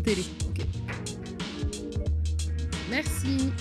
télé. Merci.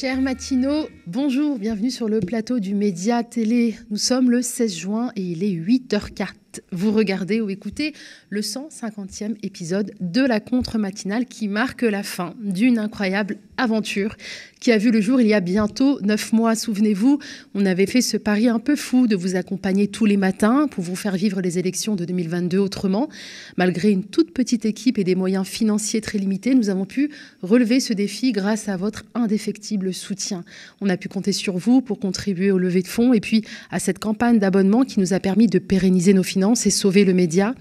Chers matinaux, bonjour, bienvenue sur le plateau du Média Télé. Nous sommes le 16 juin et il est 8h04. Vous regardez ou écoutez le 150e épisode de la contre-matinale qui marque la fin d'une incroyable aventure qui a vu le jour il y a bientôt neuf mois. Souvenez-vous, on avait fait ce pari un peu fou de vous accompagner tous les matins pour vous faire vivre les élections de 2022 autrement. Malgré une toute petite équipe et des moyens financiers très limités, nous avons pu relever ce défi grâce à votre indéfectible soutien. On a pu compter sur vous pour contribuer au levée de fonds et puis à cette campagne d'abonnement qui nous a permis de pérenniser nos finances et sauver le média.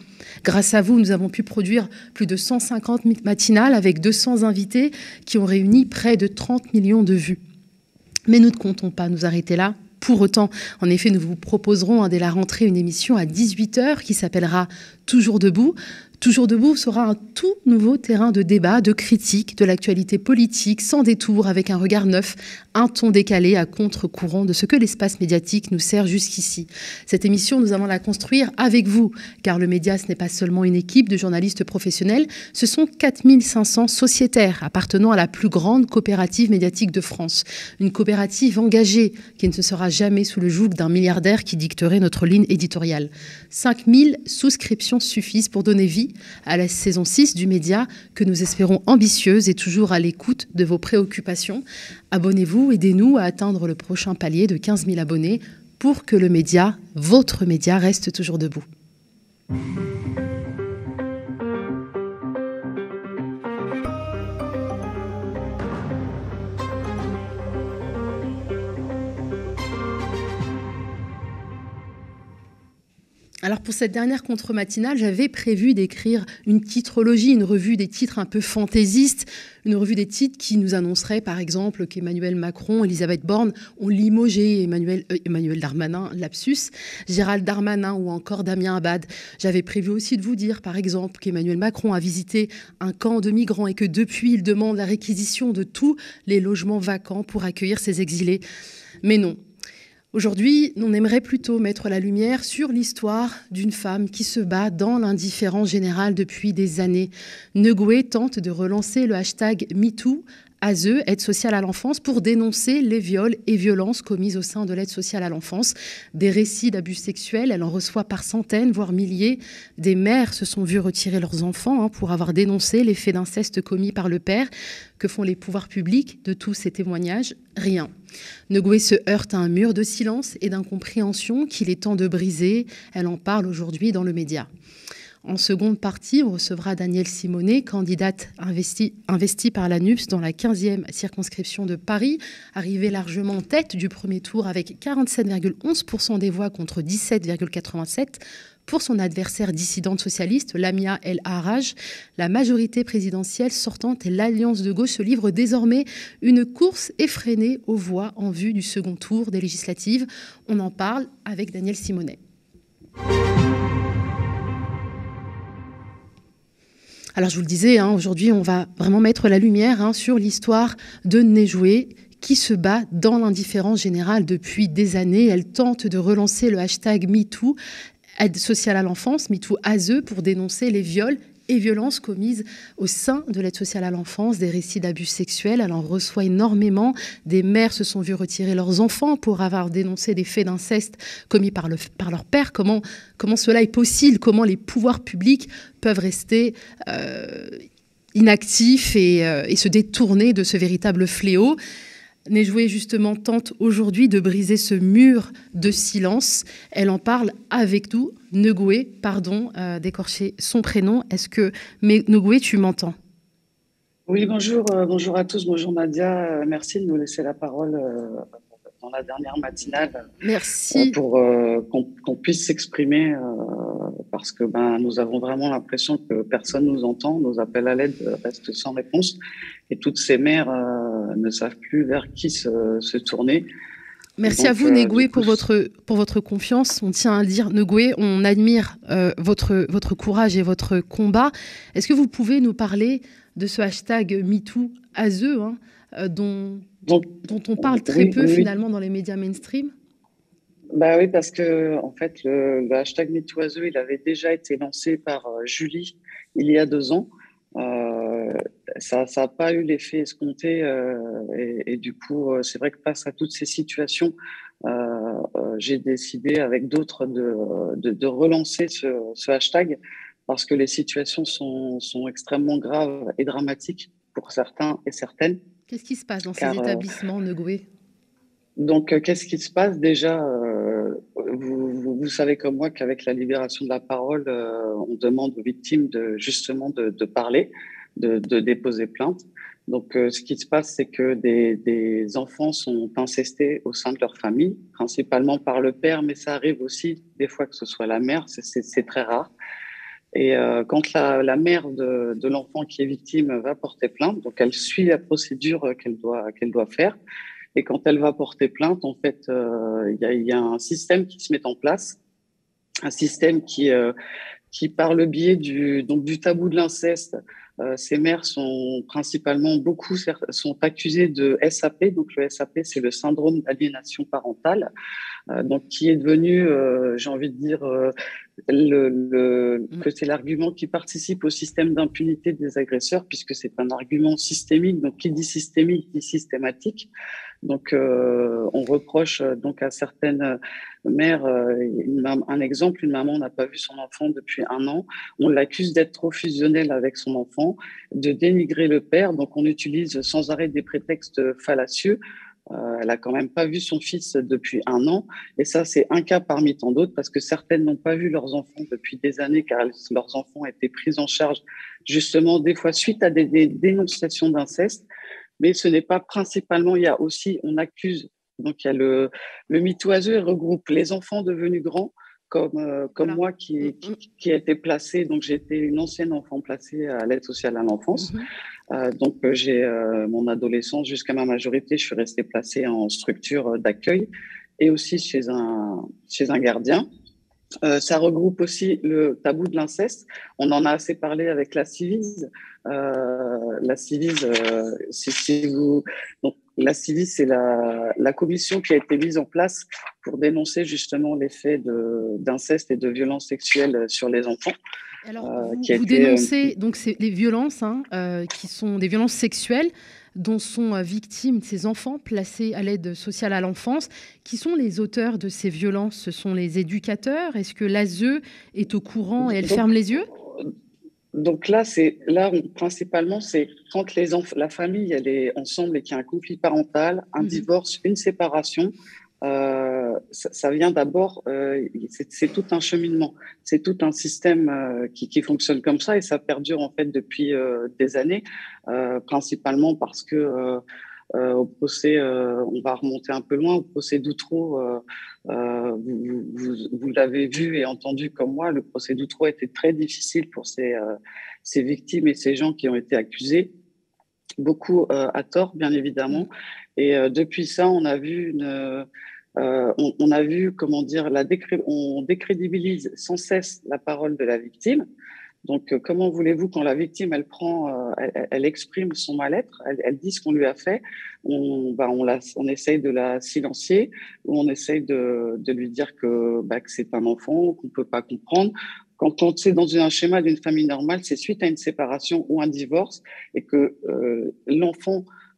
Grâce à vous, nous avons pu produire plus de 150 matinales avec 200 invités qui ont réuni près de 30 millions de vues. Mais nous ne comptons pas nous arrêter là. Pour autant, en effet, nous vous proposerons dès la rentrée une émission à 18h qui s'appellera Toujours debout, Toujours debout sera un tout nouveau terrain de débat, de critique de l'actualité politique, sans détour, avec un regard neuf, un ton décalé à contre-courant de ce que l'espace médiatique nous sert jusqu'ici. Cette émission, nous allons la construire avec vous, car le média, ce n'est pas seulement une équipe de journalistes professionnels, ce sont 4500 sociétaires appartenant à la plus grande coopérative médiatique de France. Une coopérative engagée qui ne sera jamais sous le joug d'un milliardaire qui dicterait notre ligne éditoriale. 5000 souscriptions suffisent pour donner vie à la saison 6 du média que nous espérons ambitieuse et toujours à l'écoute de vos préoccupations. Abonnez-vous, aidez-nous à atteindre le prochain palier de 15 000 abonnés pour que le média, votre média, reste toujours debout. Alors pour cette dernière contre-matinale, j'avais prévu d'écrire une titrologie, une revue des titres un peu fantaisistes, une revue des titres qui nous annoncerait par exemple qu'Emmanuel Macron, Elisabeth Borne ont limogé Emmanuel, euh, Emmanuel Darmanin, lapsus, Gérald Darmanin ou encore Damien Abad. J'avais prévu aussi de vous dire par exemple qu'Emmanuel Macron a visité un camp de migrants et que depuis il demande la réquisition de tous les logements vacants pour accueillir ces exilés. Mais non, Aujourd'hui, on aimerait plutôt mettre la lumière sur l'histoire d'une femme qui se bat dans l'indifférence générale depuis des années. Negoué tente de relancer le hashtag MeToo ASE, aide sociale à l'enfance, pour dénoncer les viols et violences commises au sein de l'aide sociale à l'enfance. Des récits d'abus sexuels, elle en reçoit par centaines, voire milliers. Des mères se sont vues retirer leurs enfants hein, pour avoir dénoncé les faits d'inceste commis par le père. Que font les pouvoirs publics de tous ces témoignages? Rien. Negoué se heurte à un mur de silence et d'incompréhension qu'il est temps de briser. Elle en parle aujourd'hui dans le média. En seconde partie, on recevra Danielle Simonet, candidate investie, par l'ANUPS dans la 15e circonscription de Paris, arrivée largement en tête du premier tour avec 47,11% des voix contre 17,87% pour son adversaire dissidente socialiste, Lamia El Haraj. La majorité présidentielle sortante et l'Alliance de gauche se livrent désormais une course effrénée aux voix en vue du second tour des législatives. On en parle avec Daniel Simonet. Alors je vous le disais, hein, aujourd'hui on va vraiment mettre la lumière hein, sur l'histoire de Nejoué qui se bat dans l'indifférence générale depuis des années. Elle tente de relancer le hashtag MeToo aide sociale à l'enfance, MeToo ASE, pour dénoncer les viols et violences commises au sein de l'aide sociale à l'enfance, des récits d'abus sexuels. Elle en reçoit énormément. Des mères se sont vues retirer leurs enfants pour avoir dénoncé des faits d'inceste commis par, le, par leur père. Comment, cela est possible? Comment les pouvoirs publics peuvent rester euh, inactifs euh, et se détourner de ce véritable fléau? Nejoué justement tente aujourd'hui de briser ce mur de silence. Elle en parle avec nous. Negoué, pardon euh, d'écorcher son prénom. Est-ce que, mais tu m'entends? Oui, bonjour, euh, bonjour à tous, bonjour Nadia. Euh, merci de nous laisser la parole dans la dernière matinale. Merci. pour qu'on puisse s'exprimer parce que ben, nous avons vraiment l'impression que personne nous entend. Nos appels à l'aide restent sans réponse et toutes ces mères ne savent plus vers qui se, tourner. Merci à vous, euh, Negoué, pour, votre, pour votre confiance. On tient à le dire, Negoué, on admire euh, votre, votre courage et votre combat. Est-ce que vous pouvez nous parler de ce hashtag MeToo hein, euh, dont, dont on parle très peu finalement dans les médias mainstream? Bah oui, parce que en fait, le, le hashtag MeTooAzeux, il avait déjà été lancé par Julie il y a deux ans. Euh, ça n'a pas eu l'effet escompté euh, et, du coup, euh, c'est vrai que face à toutes ces situations, j'ai décidé avec d'autres de, de, relancer ce, hashtag parce que les situations sont, sont, extrêmement graves et dramatiques pour certains et certaines. Qu'est-ce qui se passe dans ces établissements, Negoué Donc, qu'est-ce qui se passe? Déjà, vous, vous, savez comme moi qu'avec la libération de la parole, euh, on demande aux victimes de justement de, parler, de, déposer plainte. Donc, euh, ce qui se passe, c'est que des, enfants sont incestés au sein de leur famille, principalement par le père, mais ça arrive aussi des fois que ce soit la mère, c'est très rare. Et euh, quand la, la, mère de, de l'enfant qui est victime va porter plainte, donc elle suit la procédure qu'elle doit, qu'elle doit faire, et quand elle va porter plainte, en fait, euh, il y, a, un système qui se met en place, un système qui, euh, qui par le biais du, donc, du tabou de l'inceste, euh, ces mères sont principalement beaucoup sont accusées de SAP. Donc le SAP, c'est le syndrome d'aliénation parentale, donc qui est devenu, j'ai envie de dire, le, mm. que c'est l'argument qui participe au système d'impunité des agresseurs, puisque c'est un argument systémique. Donc qui dit systémique dit systématique. Donc, euh, on reproche euh, donc à certaines mères, euh, un exemple, une maman n'a pas vu son enfant depuis un an, on l'accuse d'être trop fusionnelle avec son enfant, de dénigrer le père, donc on utilise sans arrêt des prétextes fallacieux. elle a quand même pas vu son fils depuis un an, et ça c'est un cas parmi tant d'autres parce que certaines n'ont pas vu leurs enfants depuis des années car leurs enfants étaient pris en charge justement des fois suite à des dénonciations d'inceste mais ce n'est pas principalement, il y a aussi, on accuse, donc il y a le, le mitoiseux regroupe les enfants devenus grands, comme, euh, comme moi qui, mm, mm. qui, qui, a été placée, donc j'étais une ancienne enfant placée à l'aide sociale à l'enfance. Mm-hmm. Euh, donc euh, j'ai mon adolescence jusqu'à ma majorité, je suis restée placée en structure d'accueil et aussi chez un, chez un gardien. Euh, ça regroupe aussi le tabou de l'inceste. On en a assez parlé avec la Civise. Euh, la Civise, euh, si, vous... Donc, la Civise, c'est la, la, commission qui a été mise en place pour dénoncer justement les faits d'inceste et de violences sexuelles sur les enfants. Alors, euh, vous, vous dénoncez donc les violences hein, qui sont des violences sexuelles dont sont euh, victimes ces enfants placés à l'aide sociale à l'enfance. Qui sont les auteurs de ces violences? Ce sont les éducateurs? Est-ce que l'ASE est au courant et elle ferme les yeux? Donc là, c'est là principalement, c'est quand les la famille elle est ensemble et qu'il y a un conflit parental, un mmh divorce, une séparation, ça, vient d'abord, c'est tout un cheminement, c'est tout un système qui, qui, fonctionne comme ça et ça perdure en fait depuis des années, principalement parce que euh, au procès, euh, on va remonter un peu loin, au procès d'Outreau, euh, vous, vous, l'avez vu et entendu comme moi, le procès d'Outreau était très difficile pour ces, ces, victimes et ces gens qui ont été accusés, beaucoup à tort, bien évidemment. Et depuis ça, on a vu une... on, on, a vu, comment dire, la on décrédibilise sans cesse la parole de la victime. Donc, euh, comment voulez-vous, quand la victime, elle prend, euh, elle, exprime son mal-être, elle, dit ce qu'on lui a fait, on, bah, on, essaye de la silencier ou on essaye de, lui dire que, bah, que c'est un enfant, qu'on peut pas comprendre. Quand c'est dans un schéma d'une famille normale, c'est suite à une séparation ou un divorce et que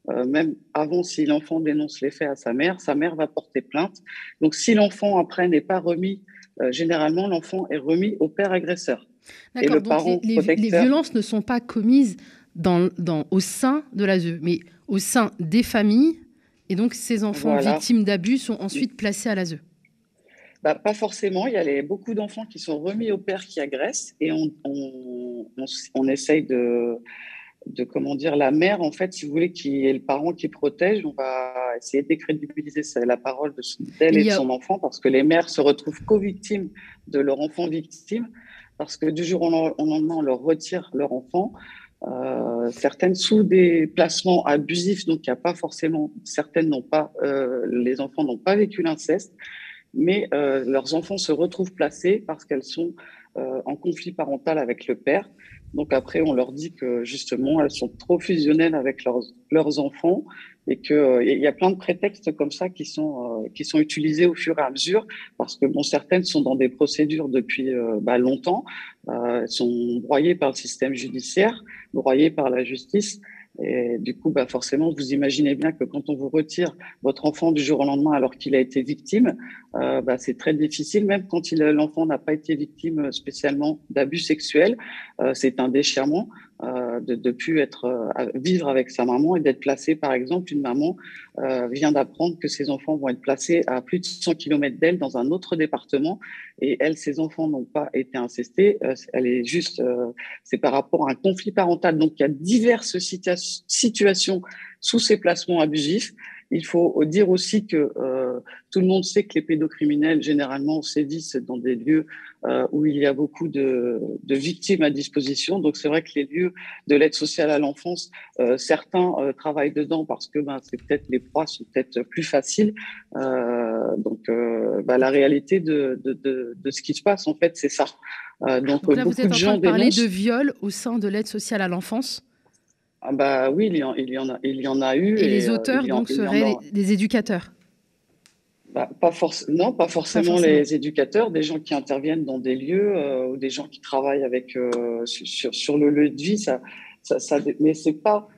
euh, même avant, si l'enfant dénonce les faits à sa mère, sa mère va porter plainte. Donc, si l'enfant après n'est pas remis, généralement, l'enfant est remis au père agresseur. D'accord, donc les, violences ne sont pas commises dans, dans, au sein de l'ASE, mais au sein des familles. Et donc, ces enfants victimes d'abus sont ensuite placés à l'ASE. Bah, pas forcément. Il y a beaucoup d'enfants qui sont remis au père qui agresse et on, on, on, essaye de, de, comment dire, la mère, en fait, si vous voulez, qui est le parent qui protège, on va essayer de décrédibiliser la parole d'elle et de son enfant parce que les mères se retrouvent co-victimes de leur enfant victime parce que du jour au lendemain, on leur retire leur enfant. Euh, certaines sous des placements abusifs, donc il n'y a pas forcément, certaines n'ont pas, euh, les enfants n'ont pas vécu l'inceste, mais euh, leurs enfants se retrouvent placés parce qu'elles sont en conflit parental avec le père. Donc après, on leur dit que justement, elles sont trop fusionnelles avec leurs, leurs enfants et qu'il euh, il y a plein de prétextes comme ça qui sont, euh, qui sont utilisés au fur et à mesure parce que bon, certaines sont dans des procédures depuis euh, bah, longtemps, elles sont broyées par le système judiciaire, broyées par la justice. Et du coup, bah forcément, vous imaginez bien que quand on vous retire votre enfant du jour au lendemain alors qu'il a été victime, euh, bah, c'est très difficile, même quand l'enfant n'a pas été victime spécialement d'abus sexuels. Euh, c'est un déchirement euh, de plus être euh, vivre avec sa maman et d'être placé, par exemple, une maman euh, vient d'apprendre que ses enfants vont être placés à plus de 100 km d'elle dans un autre département et elle, ses enfants n'ont pas été incestés. Euh, elle est juste, c'est par rapport à un conflit parental. Donc, il y a diverses situations sous ces placements abusifs. Il faut dire aussi que euh, tout le monde sait que les pédocriminels, généralement, sévissent dans des lieux euh, où il y a beaucoup de, de victimes à disposition. Donc, c'est vrai que les lieux de l'aide sociale à l'enfance, euh, certains euh, travaillent dedans parce que ben, c'est peut-être les proies sont peut-être plus faciles. Donc, ben, la réalité de, de, de, de, ce qui se passe, en fait, c'est ça. donc, donc là, vous êtes en train de parler de viol au sein de l'aide sociale à l'enfance? Ah bah oui, il y, en, il y, en, a, il y en a eu. Et, les euh, auteurs, donc, seraient des éducateurs? Bah, pas Non, pas forcément, les éducateurs, des gens qui interviennent dans des lieux euh, ou des gens qui travaillent avec, euh, sur, sur, le lieu de vie. Ça, ça, ça mais c'est pas.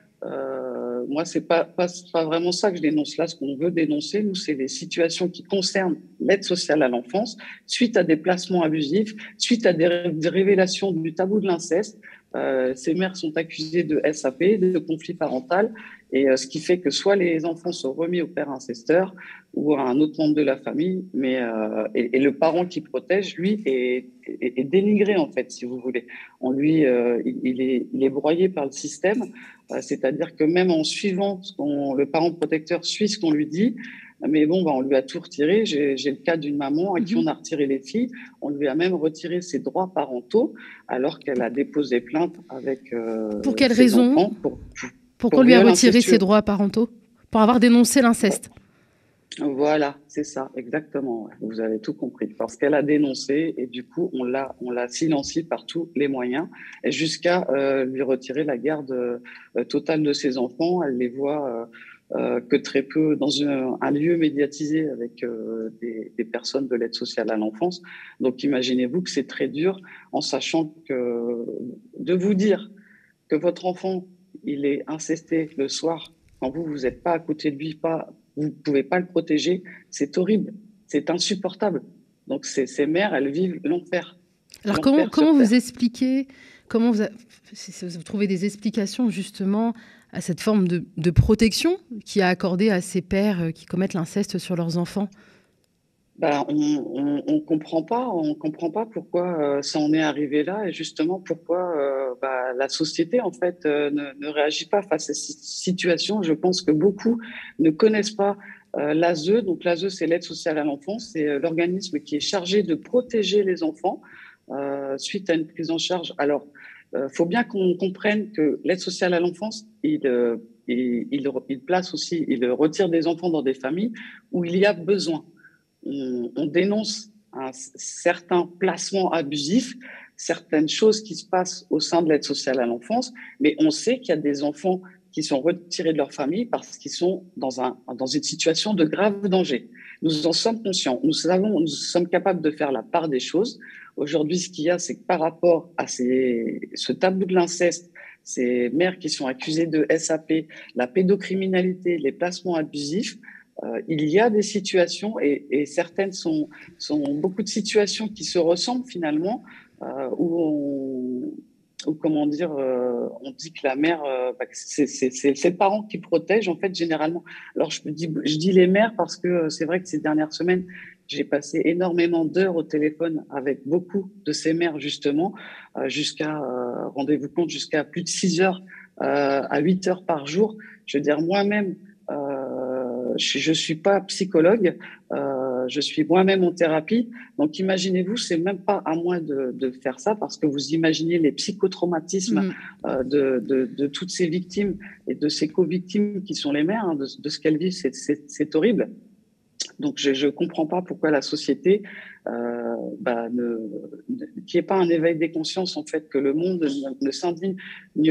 moi, c'est pas, pas, pas, vraiment ça que je dénonce. Là, ce qu'on veut dénoncer, nous, c'est des situations qui concernent l'aide sociale à l'enfance, suite à des placements abusifs, suite à des, des révélations du tabou de l'inceste, ces mères sont accusées de SAP, de conflit parental, et euh, ce qui fait que soit les enfants sont remis au père incesteur ou à un autre membre de la famille, mais euh, et, le parent qui protège, lui, est, dénigré en fait, si vous voulez. On lui, il, est, il est broyé par le système, c'est-à-dire que même en suivant ce le parent protecteur suit ce qu'on lui dit, mais bon, bah, on lui a tout retiré. J'ai le cas d'une maman à qui mhm. on a retiré les filles. On lui a même retiré ses droits parentaux alors qu'elle a déposé plainte avec. Euh, pour quelle raison Pourquoi on lui a retiré ses droits parentaux Pour avoir dénoncé l'inceste. Voilà, c'est ça, exactement. Vous avez tout compris. Parce qu'elle a dénoncé et du coup, on l'a, on l'a silencié par tous les moyens jusqu'à euh, lui retirer la garde euh, totale de ses enfants. Elle les voit euh, que très peu dans un, lieu médiatisé avec euh, des, des, personnes de l'aide sociale à l'enfance. Donc imaginez-vous que c'est très dur en sachant que de vous dire que votre enfant il est incesté le soir quand vous vous n'êtes pas à côté de lui, pas vous ne pouvez pas le protéger, c'est horrible, c'est insupportable. Donc ces, ces mères, elles vivent l'enfer. Alors comment, comment vous expliquez, comment vous, trouvez des explications justement à cette forme de, protection qui a accordé à ces pères qui commettent l'inceste sur leurs enfants? Ben, on ne comprend pas, on comprend pas pourquoi ça en est arrivé là et justement pourquoi bah, la société en fait ne, réagit pas face à cette situation. Je pense que beaucoup ne connaissent pas euh, L'ASE, donc l'ASE, c'est l'aide sociale à l'enfance, c'est euh, l'organisme qui est chargé de protéger les enfants. euh, suite à une prise en charge. Alors, il faut bien qu'on comprenne que l'aide sociale à l'enfance, il, il, place aussi, il retire des enfants dans des familles où il y a besoin. On, on dénonce un certain placement abusif, certaines choses qui se passent au sein de l'aide sociale à l'enfance, mais on sait qu'il y a des enfants qui sont retirés de leur famille parce qu'ils sont dans, un, dans une situation de grave danger. Nous en sommes conscients. Nous sommes capables de faire la part des choses. Aujourd'hui, ce qu'il y a, c'est que par rapport à ce tabou de l'inceste, ces mères qui sont accusées de SAP, la pédocriminalité, les placements abusifs, euh, il y a des situations, et, certaines sont, beaucoup de situations qui se ressemblent finalement, euh, où on, comment dire, euh, on dit que la mère, bah, c'est le parent qui protège en fait généralement. Alors je dis, les mères parce que c'est vrai que ces dernières semaines, j'ai passé énormément d'heures au téléphone avec beaucoup de ces mères justement, jusqu'à, rendez-vous compte, jusqu'à plus de 6 heures à 8 heures par jour. Je veux dire, moi-même, je ne suis pas psychologue, euh, je suis moi-même en thérapie. Donc imaginez-vous, c'est même pas à moi de, de, faire ça parce que vous imaginez les psychotraumatismes mm. euh, de, de, de, toutes ces victimes et de ces co-victimes qui sont les mères, hein, de, ce qu'elles vivent, c'est horrible. Donc je ne comprends pas pourquoi la société euh, bah, ne, qu'il n'y ait pas un éveil des consciences, en fait, que le monde ne, ne s'indigne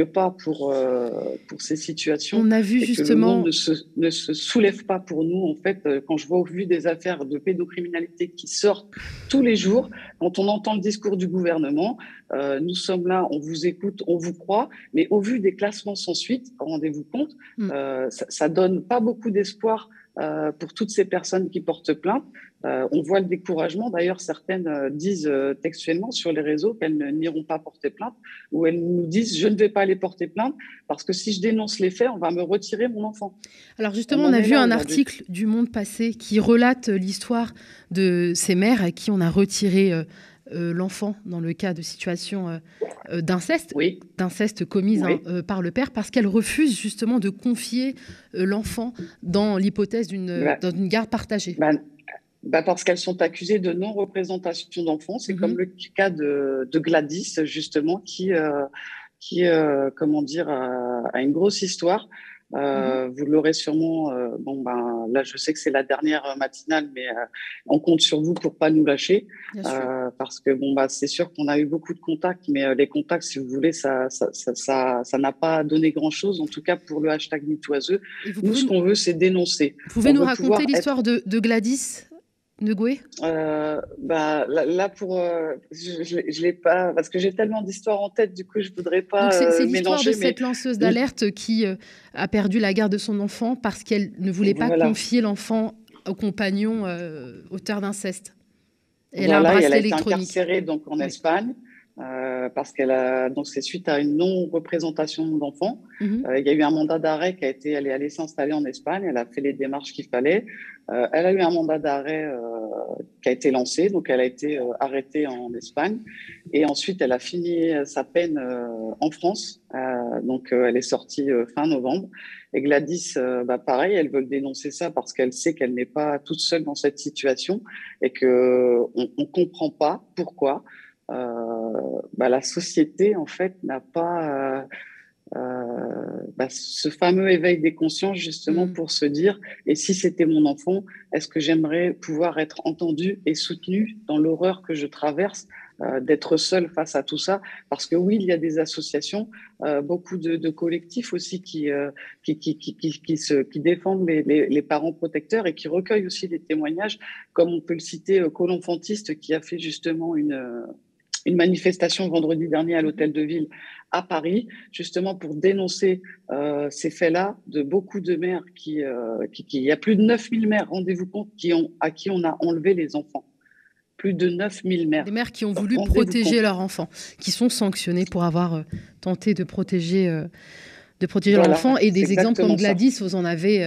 pas pour, euh, pour ces situations. On a vu justement. Que le monde ne se, ne se, soulève pas pour nous, en fait, euh, quand je vois au vu des affaires de pédocriminalité qui sortent tous les jours, quand on entend le discours du gouvernement, euh, nous sommes là, on vous écoute, on vous croit, mais au vu des classements sans suite, rendez-vous compte, mm. euh, ça, ça donne pas beaucoup d'espoir euh, pour toutes ces personnes qui portent plainte. Euh, on voit le découragement. D'ailleurs, certaines euh, disent textuellement sur les réseaux qu'elles n'iront pas porter plainte ou elles nous disent je ne vais pas aller porter plainte parce que si je dénonce les faits, on va me retirer mon enfant. Alors justement, on, a vu un article du Monde passé qui relate l'histoire de ces mères à qui on a retiré euh, l'enfant dans le cas de situation euh, euh, d'inceste, d'inceste commise hein, par le père, parce qu'elle refuse justement de confier l'enfant dans l'hypothèse d'une bah, garde partagée. Bah, bah, parce qu'elles sont accusées de non-représentation d'enfants. C'est comme mhm. le cas de, Gladys, justement, qui, qui comment dire, a, une grosse histoire. Euh, mhm. Vous l'aurez sûrement. Euh, bon, ben, là, je sais que c'est la dernière matinale, mais euh, on compte sur vous pour pas nous lâcher, parce que bon, bah, c'est sûr qu'on a eu beaucoup de contacts, mais les contacts, si vous voulez, ça, ça, ça, ça, n'a pas donné grand-chose. En tout cas, pour le hashtag MeToiseux, nous, ce qu'on veut, c'est dénoncer. Vous pouvez nous raconter l'histoire de, de, Gladys? Euh, bah, là, pour, euh, je, ne l'ai pas parce que j'ai tellement d'histoires en tête, du coup, je voudrais pas. C'est euh, l'histoire de cette lanceuse d'alerte qui a perdu la garde de son enfant parce qu'elle ne voulait pas confier l'enfant au compagnon auteur d'inceste. Elle a un bracelet elle a été incarcérée donc en Espagne. Euh, parce qu'elle a donc c'est suite à une non représentation d'enfants. Mhm. Euh, il y a eu un mandat d'arrêt qui a été, elle est allée s'installer en Espagne, elle a fait les démarches qu'il fallait. Euh, elle a eu un mandat d'arrêt qui a été lancé, donc elle a été arrêtée en Espagne et ensuite elle a fini sa peine en France. donc elle est sortie fin novembre. Et Gladys, bah pareil, elle veut dénoncer ça parce qu'elle sait qu'elle n'est pas toute seule dans cette situation et que on, on comprend pas pourquoi. Euh, bah, la société en fait n'a pas euh, euh, bah, ce fameux éveil des consciences justement mm. pour se dire et si c'était mon enfant, est-ce que j'aimerais pouvoir être entendu et soutenu dans l'horreur que je traverse d'être seul face à tout ça? Parce que oui il y a des associations beaucoup de, collectifs aussi qui qui, qui, qui, qui, se, qui défendent les, les, parents protecteurs et qui recueillent aussi des témoignages comme on peut le citer Colonfantiste qui a fait justement une une manifestation vendredi dernier à l'hôtel de ville à Paris, justement pour dénoncer euh, ces faits-là de beaucoup de mères qui, euh, qui, qui, il y a plus de 9000 mères, rendez-vous compte, qui ont, à qui on a enlevé les enfants. Plus de 9000 mères. Des mères qui ont voulu protéger leurs enfants, qui sont sanctionnées pour avoir euh, tenté de protéger de protéger l'enfant. Et des exemples comme Gladys, vous en avez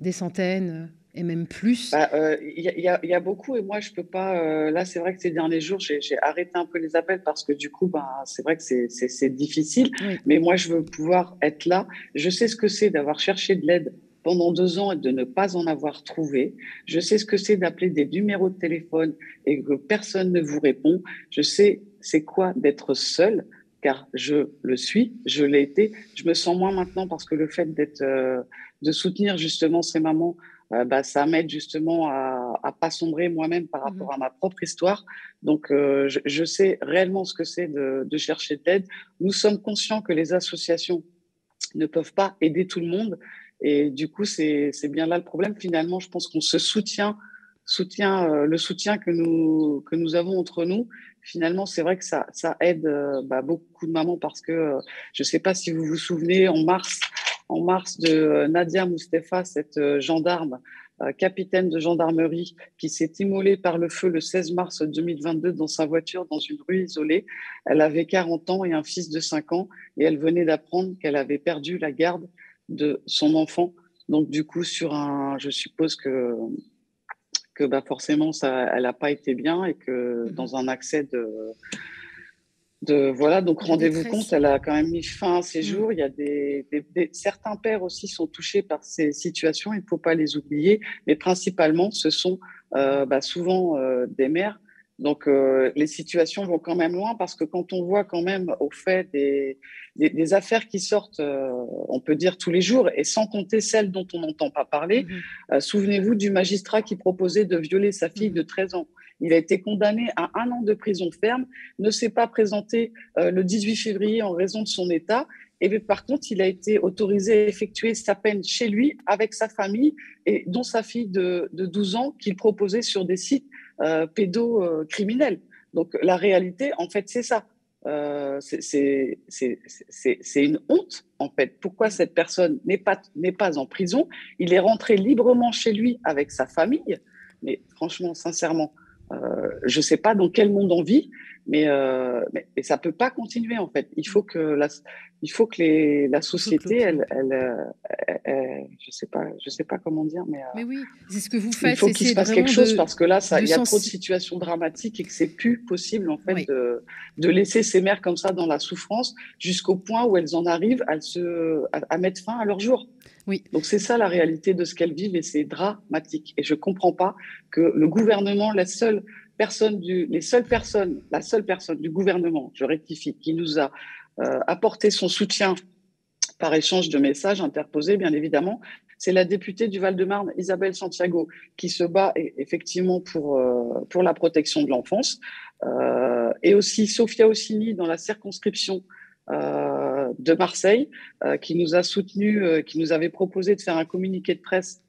des centaines et même plus bah, Il y, a beaucoup et moi je peux pas. là, c'est vrai que ces derniers jours, j'ai arrêté un peu les appels parce que du coup, bah, c'est vrai que c'est difficile. Mais moi, je veux pouvoir être là. Je sais ce que c'est d'avoir cherché de l'aide pendant deux ans et de ne pas en avoir trouvé. Je sais ce que c'est d'appeler des numéros de téléphone et que personne ne vous répond. Je sais c'est quoi d'être seul, car je le suis, je l'ai été. Je me sens moins maintenant parce que le fait d'être, euh, de soutenir justement ces mamans, euh, bah, ça m'aide justement à, à pas sombrer moi-même par rapport mhm. à ma propre histoire. Donc, euh, je, je, sais réellement ce que c'est de, de chercher de l'aide. Nous sommes conscients que les associations ne peuvent pas aider tout le monde. Et du coup, c'est bien là le problème. Finalement, je pense qu'on se soutient, soutient euh, le soutien que nous, que nous avons entre nous. Finalement, c'est vrai que ça, ça aide euh, bah, beaucoup de mamans parce que euh, je ne sais pas si vous vous souvenez, en mars, en mars de Nadia Moustapha, cette gendarme, capitaine de gendarmerie, qui s'est immolée par le feu le 16 mars 2022 dans sa voiture dans une rue isolée. Elle avait 40 ans et un fils de 5 ans et elle venait d'apprendre qu'elle avait perdu la garde de son enfant. Donc, du coup, sur un, je suppose que, que bah, forcément, ça, elle n'a pas été bien et que mhm. dans un accès de. De voilà, donc rendez-vous compte, elle a quand même mis fin à ses mhm. jours. Il y a des, certains pères aussi sont touchés par ces situations, il ne faut pas les oublier, mais principalement, ce sont euh, bah, souvent euh, des mères donc, euh, les situations vont quand même loin parce que quand on voit quand même au fait des, des, affaires qui sortent, euh, on peut dire tous les jours, et sans compter celles dont on n'entend pas parler, mhm. euh, souvenez-vous du magistrat qui proposait de violer sa fille de 13 mhm. ans. Il a été condamné à un an de prison ferme, ne s'est pas présenté le 18 février en raison de son état. Et par contre, il a été autorisé à effectuer sa peine chez lui, avec sa famille, et dont sa fille de, de 12 ans qu'il proposait sur des sites euh, pédocriminels. Donc la réalité, en fait, c'est ça. Euh, c'est une honte, en fait. Pourquoi cette personne n'est pas, pas en prison? Il est rentré librement chez lui avec sa famille. Mais franchement, sincèrement, euh, je ne sais pas dans quel monde on vit, mais, euh, mais, ça peut pas continuer en fait. Il faut que la, il faut que les, la société, elle, elle, je sais pas, je sais pas comment dire, mais. Euh, mais oui, c'est ce que vous faites. Il faut qu'il se passe quelque chose parce que là, il y a trop de situations dramatiques et que c'est plus possible en fait de, de, laisser ces mères comme ça dans la souffrance jusqu'au point où elles en arrivent à se, à, mettre fin à leur jour. Oui. Donc c'est ça la réalité de ce qu'elles vivent et c'est dramatique. Et je comprends pas que le gouvernement, la seule personne du, gouvernement, je rectifie, qui nous a euh, apporté son soutien par échange de messages interposés, bien évidemment, c'est la députée du Val-de-Marne, Isabelle Santiago, qui se bat effectivement pour, euh, pour la protection de l'enfance, euh, et aussi Sophia Ossini dans la circonscription de Marseille, euh, qui nous a soutenu, euh, qui nous avait proposé de faire un communiqué de presse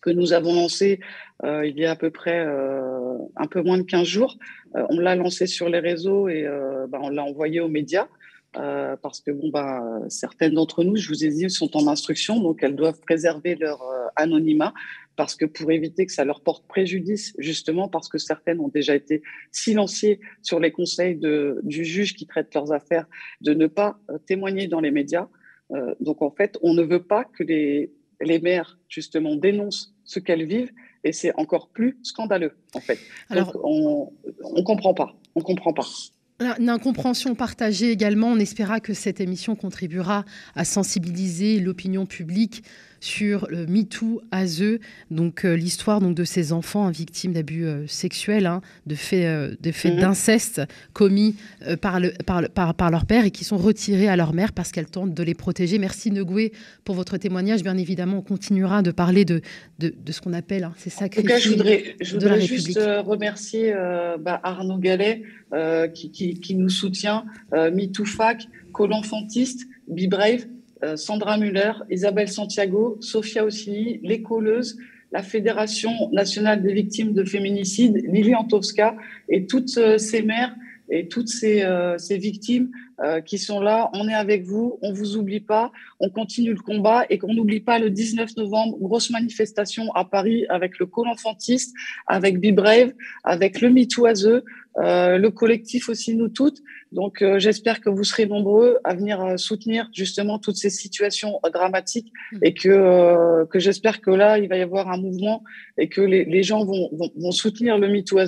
que nous avons lancé euh, il y a à peu près euh, un peu moins de 15 jours. Euh, on l'a lancé sur les réseaux et bah, on l'a envoyé aux médias. Parce que bon, bah, certaines d'entre nous, je vous ai dit, sont en instruction, donc elles doivent préserver leur anonymat, parce que pour éviter que ça leur porte préjudice, justement, parce que certaines ont déjà été silenciées sur les conseils de, du juge qui traite leurs affaires, de ne pas témoigner dans les médias. donc en fait, on ne veut pas que les les mères, justement, dénoncent ce qu'elles vivent et c'est encore plus scandaleux, en fait. Alors, on ne comprend pas. On comprend pas. Une incompréhension partagée également. On espéra que cette émission contribuera à sensibiliser l'opinion publique sur le MeToo ASE, donc euh, l'histoire donc de ces enfants victimes d'abus euh, sexuels, hein, de faits euh, de faits mhm. d'inceste commis par, le, par, par, par, leur père et qui sont retirés à leur mère parce qu'elle tente de les protéger. Merci Negoué pour votre témoignage. Bien évidemment, on continuera de parler de, de, de ce qu'on appelle hein, ces sacrifices. En tout cas, je voudrais, je voudrais juste remercier bah, Arnaud Gallet qui, qui, qui, nous soutient, MeToo FAC, Colenfantiste, Be Brave euh, Sandra Muller, Isabelle Santiago, Sophia Ossini, les la Fédération nationale des victimes de féminicide, Lili Antowska et toutes euh, ces mères et toutes ces, euh, victimes qui sont là. On est avec vous, on vous oublie pas, on continue le combat et qu'on n'oublie pas le 19 novembre, grosse manifestation à Paris avec le col enfantiste, avec Be Brave, avec le MeToo euh, le collectif aussi, nous toutes. Donc, euh, j'espère que vous serez nombreux à venir euh, soutenir justement toutes ces situations dramatiques mmh. et que, que j'espère que là, il va y avoir un mouvement et que les, les gens vont, vont, vont, soutenir le MeToo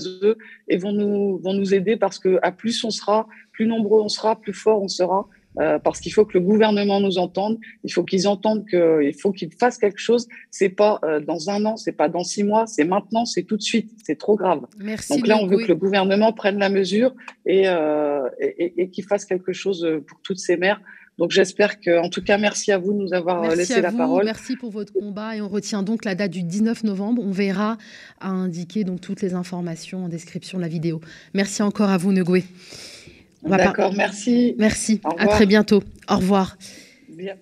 et vont nous, vont nous aider parce que à plus on sera, plus nombreux on sera, plus fort on sera. Euh, parce qu'il faut que le gouvernement nous entende. Il faut qu'ils entendent qu'il faut qu'ils fassent quelque chose. C'est pas euh, dans un an, c'est pas dans six mois, c'est maintenant, c'est tout de suite. C'est trop grave. Merci Donc là, on veut que le gouvernement prenne la mesure et, euh, et, et qu'il fasse quelque chose pour toutes ces mères. Donc j'espère que, en tout cas, merci à vous de nous avoir merci laissé la vous, parole. Merci pour votre combat et on retient donc la date du 19 novembre. On verra à indiquer donc toutes les informations en description de la vidéo. Merci encore à vous, Negoué. D'accord, par... merci. Merci. À très bientôt. Au revoir. Bien.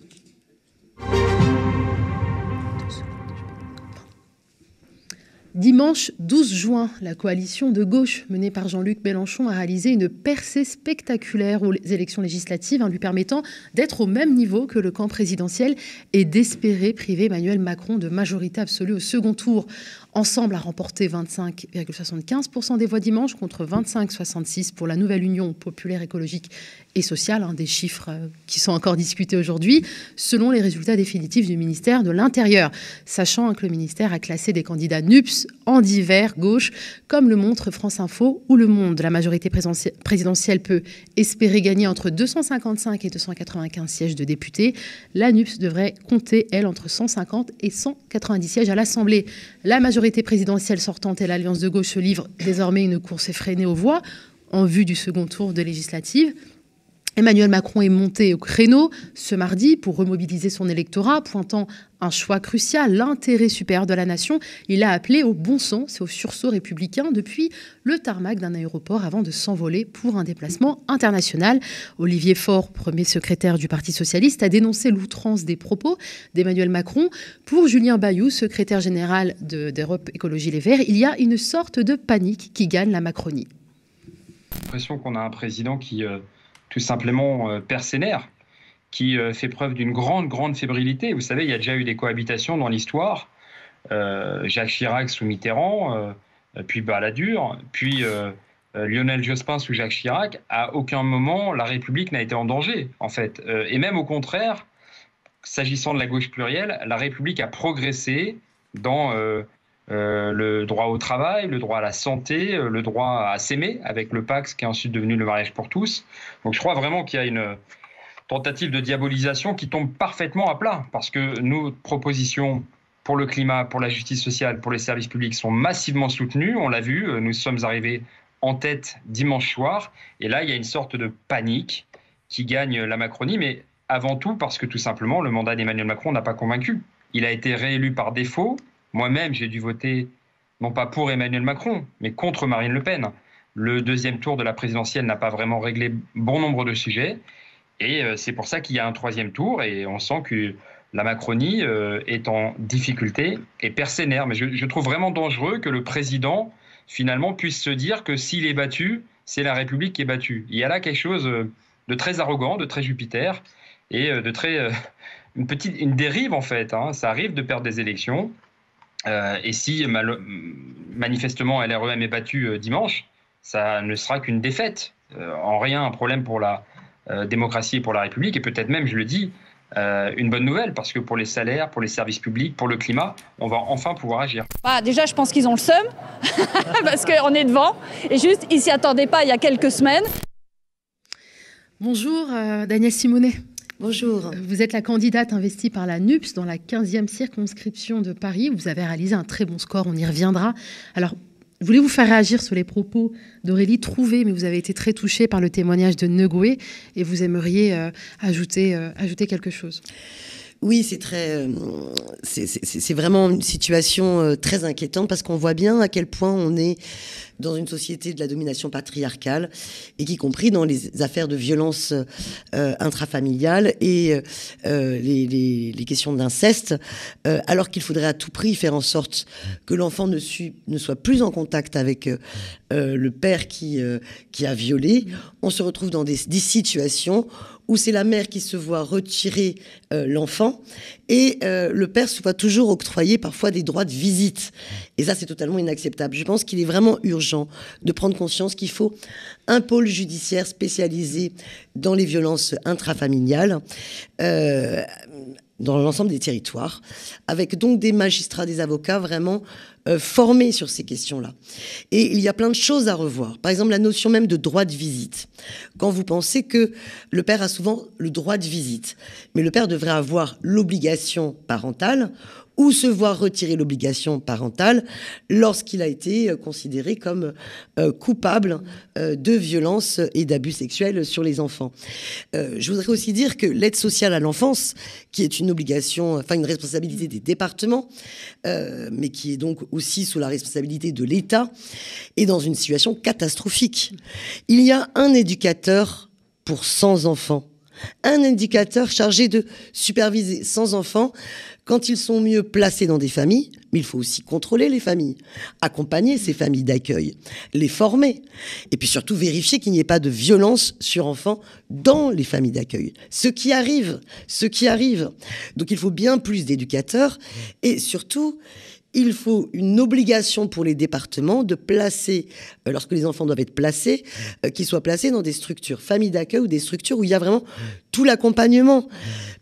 Dimanche 12 juin, la coalition de gauche menée par Jean-Luc Mélenchon a réalisé une percée spectaculaire aux élections législatives, en lui permettant d'être au même niveau que le camp présidentiel et d'espérer priver Emmanuel Macron de majorité absolue au second tour. Ensemble a remporté 25,75% des voix dimanche contre 25,66% pour la nouvelle Union populaire écologique et sociale, hein, des chiffres euh, qui sont encore discutés aujourd'hui, selon les résultats définitifs du ministère de l'Intérieur, sachant que le ministère a classé des candidats NUPS en divers gauche, comme le montre France Info ou Le Monde. La majorité présidentielle peut espérer gagner entre 255 et 295 sièges de députés. La NUPS devrait compter, elle, entre 150 et 190 sièges à l'Assemblée. La majorité présidentielle sortante et l'Alliance de gauche se livrent désormais une course effrénée aux voix en vue du second tour de législative. Emmanuel Macron est monté au créneau ce mardi pour remobiliser son électorat, pointant un choix crucial, l'intérêt supérieur de la nation. Il a appelé au bon sens et au sursaut républicain depuis le tarmac d'un aéroport avant de s'envoler pour un déplacement international. Olivier Faure, premier secrétaire du Parti socialiste, a dénoncé l'outrance des propos d'Emmanuel Macron. Pour Julien Bayou, secrétaire général d'Europe Écologie Les Verts, il y a une sorte de panique qui gagne la Macronie. L'impression qu'on a un président qui... Euh tout simplement euh, persénaire, qui euh, fait preuve d'une grande, grande fébrilité. Vous savez, il y a déjà eu des cohabitations dans l'histoire. Euh, Jacques Chirac sous Mitterrand, puis Balladur, puis Lionel Jospin sous Jacques Chirac. À aucun moment, la République n'a été en danger, en fait. et même au contraire, s'agissant de la gauche plurielle, la République a progressé dans euh, le droit au travail, le droit à la santé, euh, le droit à s'aimer avec le Pax qui est ensuite devenu le mariage pour tous. Donc je crois vraiment qu'il y a une tentative de diabolisation qui tombe parfaitement à plat parce que nos propositions pour le climat, pour la justice sociale, pour les services publics sont massivement soutenues. On l'a vu, euh, nous sommes arrivés en tête dimanche soir et là il y a une sorte de panique qui gagne la Macronie, mais avant tout parce que tout simplement le mandat d'Emmanuel Macron n'a pas convaincu. Il a été réélu par défaut, moi-même, j'ai dû voter non pas pour Emmanuel Macron, mais contre Marine Le Pen. Le deuxième tour de la présidentielle n'a pas vraiment réglé bon nombre de sujets. Et euh, c'est pour ça qu'il y a un troisième tour et on sent que la Macronie euh, est en difficulté et persénaire. Mais je, trouve vraiment dangereux que le président, finalement, puisse se dire que s'il est battu, c'est la République qui est battue. Il y a là quelque chose euh, de très arrogant, de très Jupiter et de très. une petite une dérive, en fait. Hein. Ça arrive de perdre des élections. Euh, et si manifestement LREM est battu euh, dimanche, ça ne sera qu'une défaite, euh, en rien un problème pour la démocratie et pour la République, et peut-être même, je le dis, une bonne nouvelle, parce que pour les salaires, pour les services publics, pour le climat, on va enfin pouvoir agir. Ah, déjà, je pense qu'ils ont le seum, parce qu'on est devant, et juste, ils s'y attendaient pas il y a quelques semaines. Bonjour, Daniel Simonet. Bonjour. Vous êtes la candidate investie par la NUPS dans la 15e circonscription de Paris. Vous avez réalisé un très bon score, on y reviendra. Alors, je voulais vous faire réagir sur les propos d'Aurélie Trouvé, mais vous avez été très touchée par le témoignage de Negoué et vous aimeriez euh, ajouter, euh, ajouter quelque chose? Oui, c'est très, euh, c'est vraiment une situation très inquiétante parce qu'on voit bien à quel point on est dans une société de la domination patriarcale et qui compris dans les affaires de violence euh, intrafamiliale et euh, les, questions d'inceste, euh, alors qu'il faudrait à tout prix faire en sorte que l'enfant ne, soit plus en contact avec le père qui, a violé, on se retrouve dans des, situations où c'est la mère qui se voit retirer l'enfant et euh, le père se voit toujours octroyer parfois des droits de visite. Et ça, c'est totalement inacceptable. Je pense qu'il est vraiment urgent de prendre conscience qu'il faut un pôle judiciaire spécialisé dans les violences intrafamiliales. Euh, dans l'ensemble des territoires, avec donc des magistrats, des avocats vraiment euh, formés sur ces questions-là. Et il y a plein de choses à revoir. Par exemple, la notion même de droit de visite. Quand vous pensez que le père a souvent le droit de visite, mais le père devrait avoir l'obligation parentale ou se voir retirer l'obligation parentale lorsqu'il a été euh, considéré comme euh, coupable euh, de violence et d'abus sexuels sur les enfants. je voudrais aussi dire que l'aide sociale à l'enfance, qui est une obligation, enfin une responsabilité des départements, mais qui est donc aussi sous la responsabilité de l'État, est dans une situation catastrophique. Il y a un éducateur pour 100 enfants un indicateur chargé de superviser 100 enfants quand ils sont mieux placés dans des familles, mais il faut aussi contrôler les familles, accompagner ces familles d'accueil, les former, et puis surtout vérifier qu'il n'y ait pas de violence sur enfants dans les familles d'accueil. Ce qui arrive, ce qui arrive. Donc il faut bien plus d'éducateurs, et surtout, il faut une obligation pour les départements de placer, euh, lorsque les enfants doivent être placés, euh, qu'ils soient placés dans des structures, familles d'accueil ou des structures où il y a vraiment tout l'accompagnement.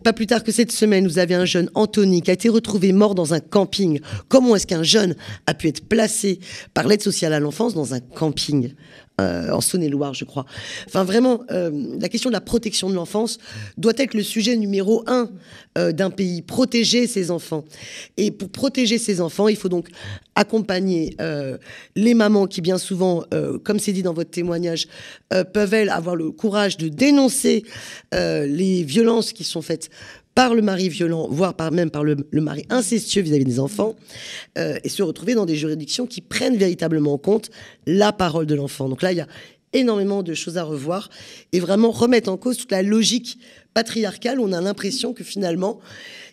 Pas plus tard que cette semaine, vous avez un jeune, Anthony, qui a été retrouvé mort dans un camping. Comment est-ce qu'un jeune a pu être placé par l'aide sociale à l'enfance dans un camping? Euh, en Saône-et-Loire, je crois. Enfin, vraiment, euh, la question de la protection de l'enfance doit être le sujet numéro un euh, d'un pays. Protéger ses enfants. Et pour protéger ses enfants, il faut donc accompagner les mamans qui, bien souvent, comme c'est dit dans votre témoignage, peuvent, elles, avoir le courage de dénoncer les violences qui sont faites par le mari violent, voire par, même par le, mari incestueux vis-à-vis des enfants, euh, et se retrouver dans des juridictions qui prennent véritablement en compte la parole de l'enfant. Donc là, il y a énormément de choses à revoir et vraiment remettre en cause toute la logique patriarcale. On a l'impression que finalement,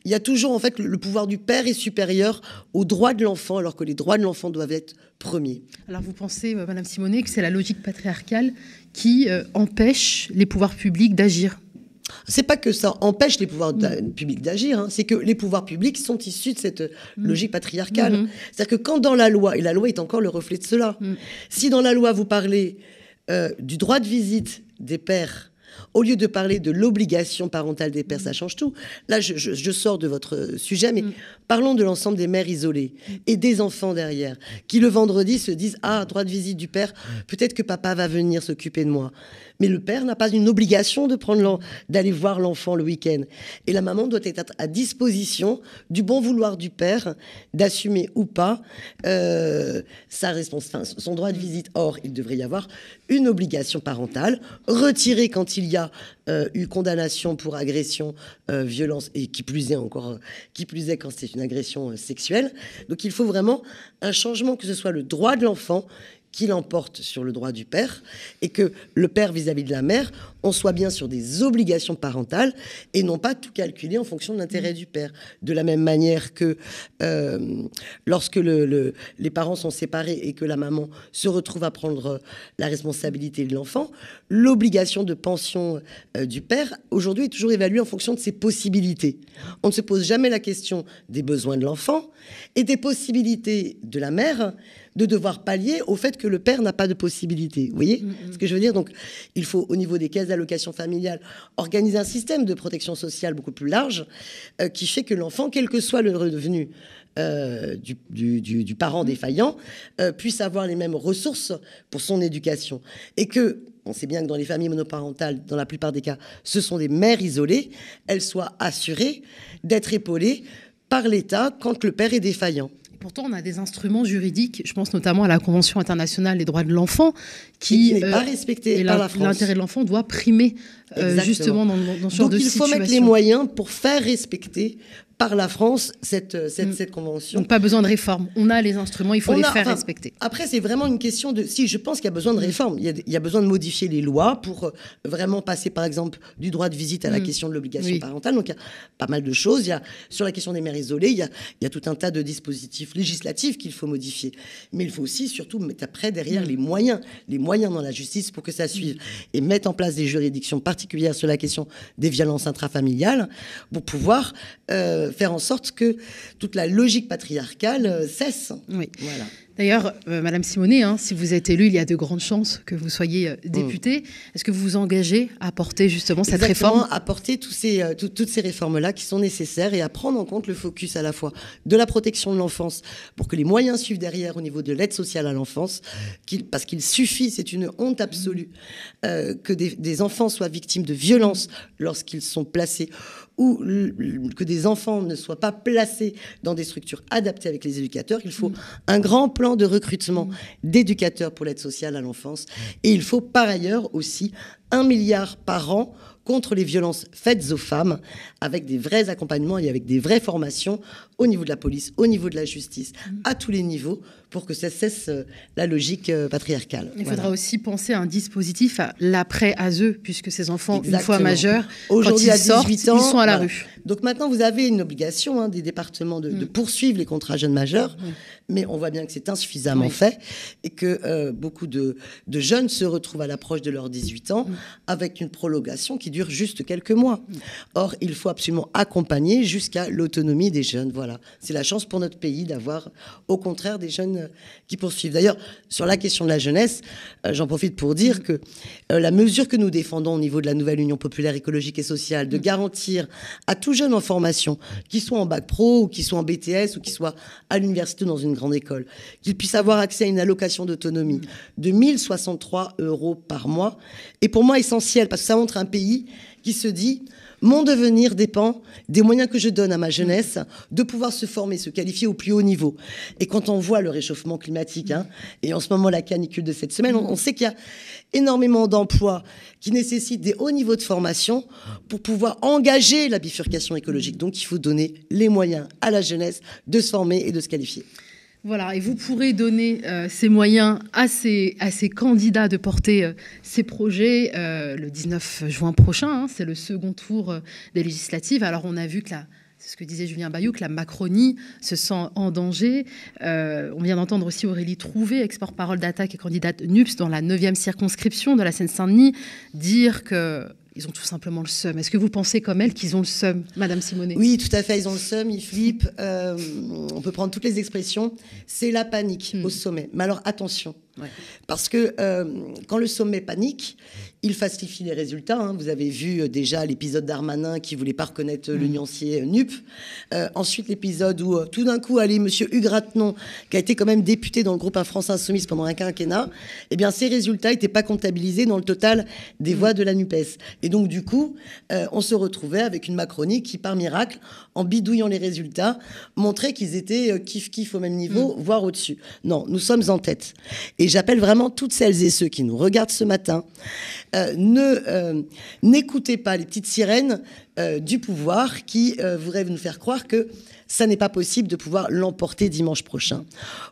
il y a toujours en fait le, pouvoir du père est supérieur aux droits de l'enfant, alors que les droits de l'enfant doivent être premiers. Alors vous pensez, euh, Madame Simonet, que c'est la logique patriarcale qui euh, empêche les pouvoirs publics d'agir? C'est pas que ça empêche les pouvoirs publics d'agir, hein. c'est que les pouvoirs publics sont issus de cette mm. logique patriarcale. Mm-hmm. C'est-à-dire que quand dans la loi, et la loi est encore le reflet de cela, mm. si dans la loi vous parlez euh, du droit de visite des pères au lieu de parler de l'obligation parentale des pères, ça change tout. Là, je, sors de votre sujet, mais parlons de l'ensemble des mères isolées et des enfants derrière, qui le vendredi se disent Ah, droit de visite du père, peut-être que papa va venir s'occuper de moi. Mais le père n'a pas une obligation de prendre d'aller voir l'enfant le week-end. Et la maman doit être à disposition du bon vouloir du père d'assumer ou pas euh, son droit de visite. Or, il devrait y avoir une obligation parentale, retirée quand il y a euh, eu condamnation pour agression, euh, violence, et qui plus est encore, qui plus est quand c'est une agression sexuelle. Donc il faut vraiment un changement, que ce soit le droit de l'enfant, qu'il emporte sur le droit du père et que le père vis-à-vis de la mère, on soit bien sur des obligations parentales et non pas tout calculer en fonction de l'intérêt du père. De la même manière que euh, lorsque le, les parents sont séparés et que la maman se retrouve à prendre la responsabilité de l'enfant, l'obligation de pension euh, du père aujourd'hui est toujours évaluée en fonction de ses possibilités. On ne se pose jamais la question des besoins de l'enfant et des possibilités de la mère de devoir pallier au fait que le père n'a pas de possibilité. Vous voyez mm, mm. ce que je veux dire? Donc, il faut, au niveau des caisses d'allocation familiale, organiser un système de protection sociale beaucoup plus large euh, qui fait que l'enfant, quel que soit le revenu euh, du, parent défaillant, euh, puisse avoir les mêmes ressources pour son éducation. Et que, on sait bien que dans les familles monoparentales, dans la plupart des cas, ce sont des mères isolées, elles soient assurées d'être épaulées par l'État quand le père est défaillant. Pourtant, on a des instruments juridiques, je pense notamment à la Convention internationale des droits de l'enfant, qui n'est pas euh, respecté par la France. L'intérêt de l'enfant doit primer euh, justement dans, dans ce genre Donc il faut mettre les moyens pour faire respecter par la France cette, cette, mm. cette, convention. Donc pas besoin de réforme. On a les instruments, il faut les faire respecter. Après, c'est vraiment une question de... Si, je pense qu'il y a besoin de mm. réforme. Il y a, il y a, besoin de modifier les lois pour euh, vraiment passer, par exemple, du droit de visite à la mm. question de l'obligation parentale. Donc il y a pas mal de choses. Il y a, sur la question des mères isolées, il y a, il y a tout un tas de dispositifs législatifs qu'il faut modifier. Mais il faut aussi, surtout, mettre après derrière les moyens, les moyens dans la justice pour que ça suive. Et mettre en place des juridictions particulières sur la question des violences intrafamiliales pour pouvoir euh, faire en sorte que toute la logique patriarcale euh, cesse. Oui. Voilà. D'ailleurs, euh, Madame Simonet, hein, si vous êtes élue, il y a de grandes chances que vous soyez euh, mm. députée. Est-ce que vous vous engagez à porter justement cette réforme? À porter tous ces, euh, toutes ces réformes-là qui sont nécessaires et à prendre en compte le focus à la fois de la protection de l'enfance pour que les moyens suivent derrière au niveau de l'aide sociale à l'enfance, parce qu'il suffit, c'est une honte absolue, que des, des enfants soient victimes de violences lorsqu'ils sont placés ou que des enfants ne soient pas placés dans des structures adaptées avec les éducateurs. Il faut mm. un grand plan de recrutement mm. d'éducateurs pour l'aide sociale à l'enfance. Et il faut par ailleurs aussi un milliard par an contre les violences faites aux femmes, avec des vrais accompagnements et avec des vraies formations au niveau de la police, au niveau de la justice, à tous les niveaux, pour que ça cesse euh, la logique euh, patriarcale. Il faudra aussi penser à un dispositif à l'après ASE, puisque ces enfants, une fois majeurs, aujourd'hui à 18 ans, ils sont à la rue. Donc maintenant, vous avez une obligation hein, des départements de, mm. poursuivre les contrats jeunes majeurs, mm. mais on voit bien que c'est insuffisamment fait et que euh, beaucoup de, jeunes se retrouvent à l'approche de leurs 18 ans mm. avec une prolongation qui dure juste quelques mois. Or, il faut absolument accompagner jusqu'à l'autonomie des jeunes. Voilà, c'est la chance pour notre pays d'avoir, au contraire, des jeunes qui poursuivent. D'ailleurs, sur la question de la jeunesse, euh, j'en profite pour dire que euh, la mesure que nous défendons au niveau de la nouvelle Union populaire écologique et sociale, de garantir à tous jeunes en formation, qu'ils soient en bac pro ou qu'ils soient en BTS ou qu'ils soient à l'université dans une grande école, qu'ils puissent avoir accès à une allocation d'autonomie de 1063 euros par mois, est pour moi essentiel parce que ça montre un pays qui se dit mon devenir dépend des moyens que je donne à ma jeunesse de pouvoir se former, se qualifier au plus haut niveau. Et quand on voit le réchauffement climatique, hein, et en ce moment la canicule de cette semaine, on, sait qu'il y a énormément d'emplois qui nécessitent des hauts niveaux de formation pour pouvoir engager la bifurcation écologique. Donc il faut donner les moyens à la jeunesse de se former et de se qualifier. Voilà, et vous pourrez donner euh, ces moyens à ces, à ces candidats de porter euh, ces projets euh, le 19 juin prochain. Hein, c'est le second tour des législatives. Alors on a vu que la, c'est ce que disait Julien Bayou, que la Macronie se sent en danger. on vient d'entendre aussi Aurélie Trouvé, export-parole d'attaque et candidate NUPS dans la 9e circonscription de la Seine-Saint-Denis, dire que ils ont tout simplement le seum. Est-ce que vous pensez comme elle qu'ils ont le seum, Madame Simonet? Oui, tout à fait, ils ont le seum, ils flippent. Euh, on peut prendre toutes les expressions. C'est la panique hmm. au sommet. Mais alors attention, parce que euh, quand le sommet panique, il falsifie les résultats. Hein. Vous avez vu euh, déjà l'épisode d'Armanin qui voulait pas reconnaître le mm. nuancier euh, NUP. ensuite, l'épisode où tout d'un coup, allez, Monsieur Hugues qui a été quand même député dans le groupe Un France Insoumise pendant un quinquennat, eh bien, ces résultats n'étaient pas comptabilisés dans le total des mm. voix de la NUPES. Et donc, du coup, on se retrouvait avec une Macronie qui, par miracle, en bidouillant les résultats, montrait qu'ils étaient kiff-kiff au même niveau, mm. voire au-dessus. Non, nous sommes en tête. Et j'appelle vraiment toutes celles et ceux qui nous regardent ce matin, euh, ne euh, n'écoutez pas les petites sirènes euh, du pouvoir qui voudraient nous faire croire que ça n'est pas possible de pouvoir l'emporter dimanche prochain.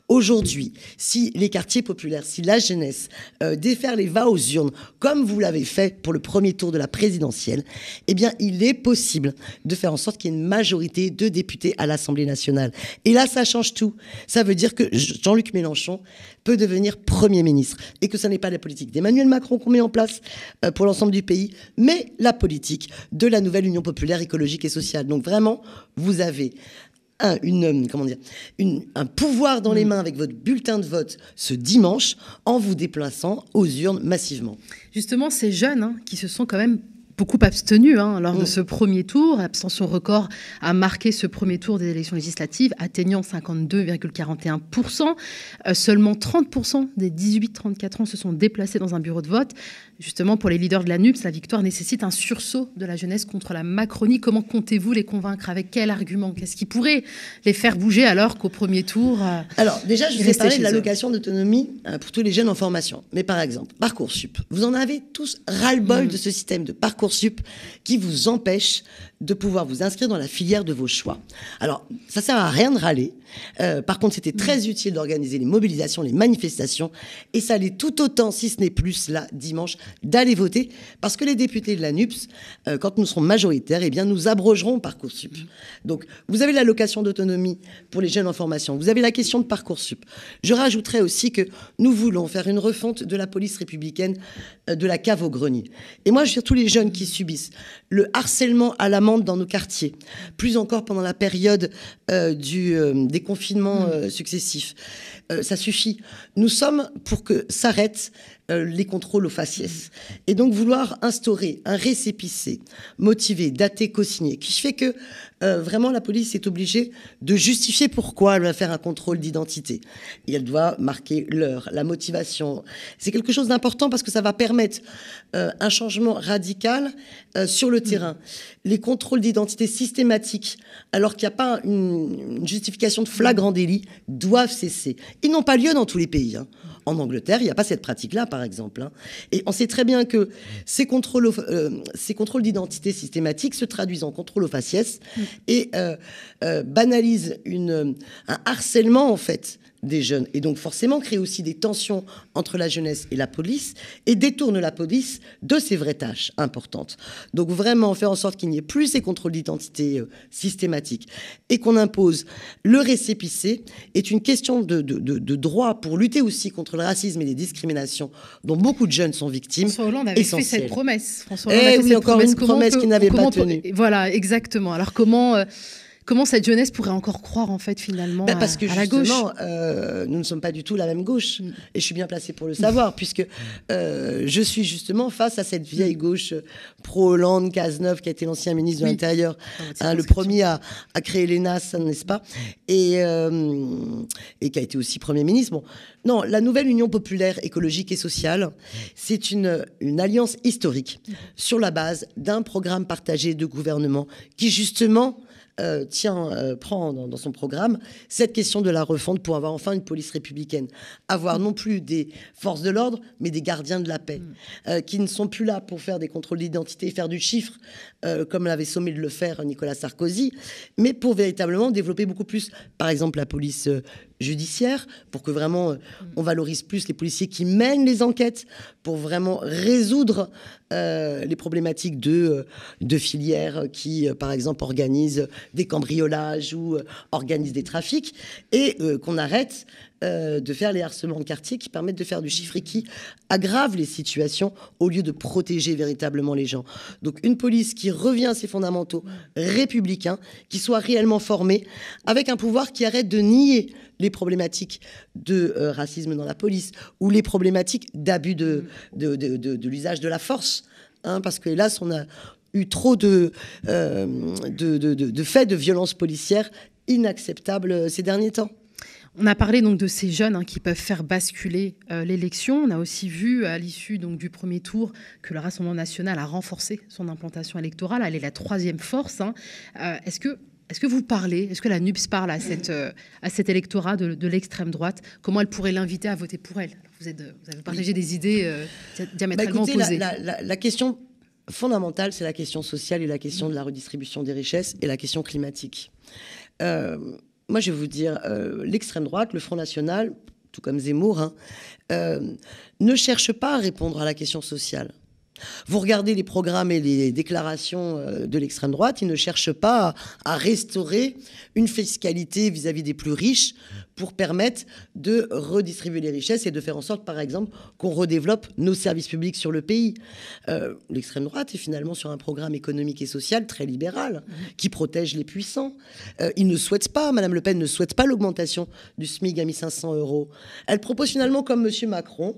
Aujourd'hui, si les quartiers populaires, si la jeunesse déferle et va aux urnes, comme vous l'avez fait pour le premier tour de la présidentielle, eh bien, il est possible de faire en sorte qu'il y ait une majorité de députés à l'Assemblée nationale. Et là, ça change tout. Ça veut dire que Jean-Luc Mélenchon peut devenir Premier ministre et que ce n'est pas la politique d'Emmanuel Macron qu'on met en place euh, pour l'ensemble du pays, mais la politique de la nouvelle Union populaire écologique et sociale. Donc vraiment, vous avez un, une, comment dire, un pouvoir dans les mm. mains avec votre bulletin de vote ce dimanche en vous déplaçant aux urnes massivement. Justement, ces jeunes hein, qui se sont quand même beaucoup abstenu hein, lors de mm. ce premier tour. L'abstention record a marqué ce premier tour des élections législatives, atteignant 52,41%. Euh, seulement 30% des 18-34 ans se sont déplacés dans un bureau de vote. Justement, pour les leaders de la NUPS, la victoire nécessite un sursaut de la jeunesse contre la Macronie. Comment comptez-vous les convaincre? Avec quel argument? Qu'est-ce qui pourrait les faire bouger alors qu'au premier tour euh, Alors, déjà, je vais parler de l'allocation d'autonomie euh, pour tous les jeunes en formation. Mais par exemple, Parcoursup. Vous en avez tous ras-le-bol mm. de ce système de Qui vous empêche de pouvoir vous inscrire dans la filière de vos choix. Alors, ça sert à rien de râler. Euh, par contre, c'était très mm. utile d'organiser les mobilisations, les manifestations, et ça allait tout autant, si ce n'est plus, là, dimanche, d'aller voter, parce que les députés de la NUPS, euh, quand nous serons majoritaires, eh bien, nous abrogerons Parcoursup. Mm. Donc, vous avez l'allocation d'autonomie pour les jeunes en formation, vous avez la question de Parcoursup. Je rajouterai aussi que nous voulons faire une refonte de la police républicaine euh, de la cave au grenier. Et moi, je veux dire, tous les jeunes qui subissent le harcèlement à l'amende dans nos quartiers, plus encore pendant la période du, des confinements mm. euh, successifs. Euh, ça suffit. Nous sommes pour que s'arrêtent euh, les contrôles aux faciès. Et donc vouloir instaurer un récépissé motivé, daté, co-signé, qui fait que vraiment la police est obligée de justifier pourquoi elle va faire un contrôle d'identité. Et elle doit marquer l'heure, la motivation. C'est quelque chose d'important parce que ça va permettre un changement radical sur le mm. terrain. Les contrôles d'identité systématiques, alors qu'il n'y a pas une, une justification de flagrant délit, doivent cesser. Ils n'ont pas lieu dans tous les pays. Hein. En Angleterre, il n'y a pas cette pratique-là, par exemple. Hein. Et on sait très bien que ces contrôles, euh, ces contrôles d'identité systématiques se traduisent en contrôle au faciès mm. et euh, euh, banalisent une, un harcèlement, en fait, des jeunes et donc forcément créer aussi des tensions entre la jeunesse et la police et détourne la police de ses vraies tâches importantes. Donc vraiment faire en sorte qu'il n'y ait plus ces contrôles d'identité euh, systématiques et qu'on impose le récépissé est une question de, de, droit pour lutter aussi contre le racisme et les discriminations dont beaucoup de jeunes sont victimes. François Hollande avait fait cette promesse. François Hollande eh oui, encore une promesse qui n'avait pas tenu. Voilà, exactement. Alors comment... Euh, Comment cette jeunesse pourrait encore croire en fait finalement bah, parce que à la gauche euh, Nous ne sommes pas du tout la même gauche mm. et je suis bien placée pour le savoir puisque euh, je suis justement face à cette vieille mm. gauche pro-Hollande, Cazeneuve qui a été l'ancien ministre de l'Intérieur, hein, le premier à, à créer l'ENAS, n'est-ce pas? Et, euh, et qui a été aussi Premier ministre. Bon, non, la nouvelle Union populaire écologique et sociale, c'est une, une alliance historique mm. sur la base d'un programme partagé de gouvernement qui justement euh, tient, euh, prend dans, son programme cette question de la refonte pour avoir enfin une police républicaine. Avoir non plus des forces de l'ordre, mais des gardiens de la paix, mm. euh, qui ne sont plus là pour faire des contrôles d'identité, faire du chiffre, comme l'avait sommé de le faire Nicolas Sarkozy, mais pour véritablement développer beaucoup plus, par exemple, la police judiciaire pour que vraiment euh, on valorise plus les policiers qui mènent les enquêtes pour vraiment résoudre euh, les problématiques de, euh, de filières qui, par exemple, organisent des cambriolages ou organisent des trafics et qu'on arrête de faire les harcèlements de quartier qui permettent de faire du chiffre et qui aggravent les situations au lieu de protéger véritablement les gens. Donc une police qui revient à ses fondamentaux républicains, qui soit réellement formée, avec un pouvoir qui arrête de nier les problématiques de euh, racisme dans la police ou les problématiques d'abus de, de, de, l'usage de la force. Hein, parce que hélas, on a eu trop de, euh, de, faits de violence policière inacceptables euh, ces derniers temps. On a parlé donc de ces jeunes hein, qui peuvent faire basculer l'élection. On a aussi vu à l'issue donc du premier tour que le Rassemblement national a renforcé son implantation électorale. Elle est la troisième force. Hein. Est-ce que est-ce que vous parlez, est-ce que la NUPS parle à, cette, euh, à cet électorat de, l'extrême droite? Comment elle pourrait l'inviter à voter pour elle? Vous, êtes, vous, avez partagé des idées euh, diamétralement bah, opposées. La, question fondamentale, c'est la question sociale et la question de la redistribution des richesses et la question climatique. Euh, moi, je vais vous dire, l'extrême droite, le Front National, tout comme Zemmour, hein, ne cherche pas à répondre à la question sociale. Vous regardez les programmes et les déclarations euh, de l'extrême droite, ils ne cherchent pas à restaurer une fiscalité vis-à-vis des plus riches pour permettre de redistribuer les richesses et de faire en sorte, par exemple, qu'on redéveloppe nos services publics sur le pays. Euh, l'extrême droite est finalement sur un programme économique et social très libéral qui protège les puissants. Euh, ils ne souhaitent pas, Madame Le Pen ne souhaite pas l'augmentation du SMIC à 1500 euros. Elle propose finalement, comme Monsieur Macron,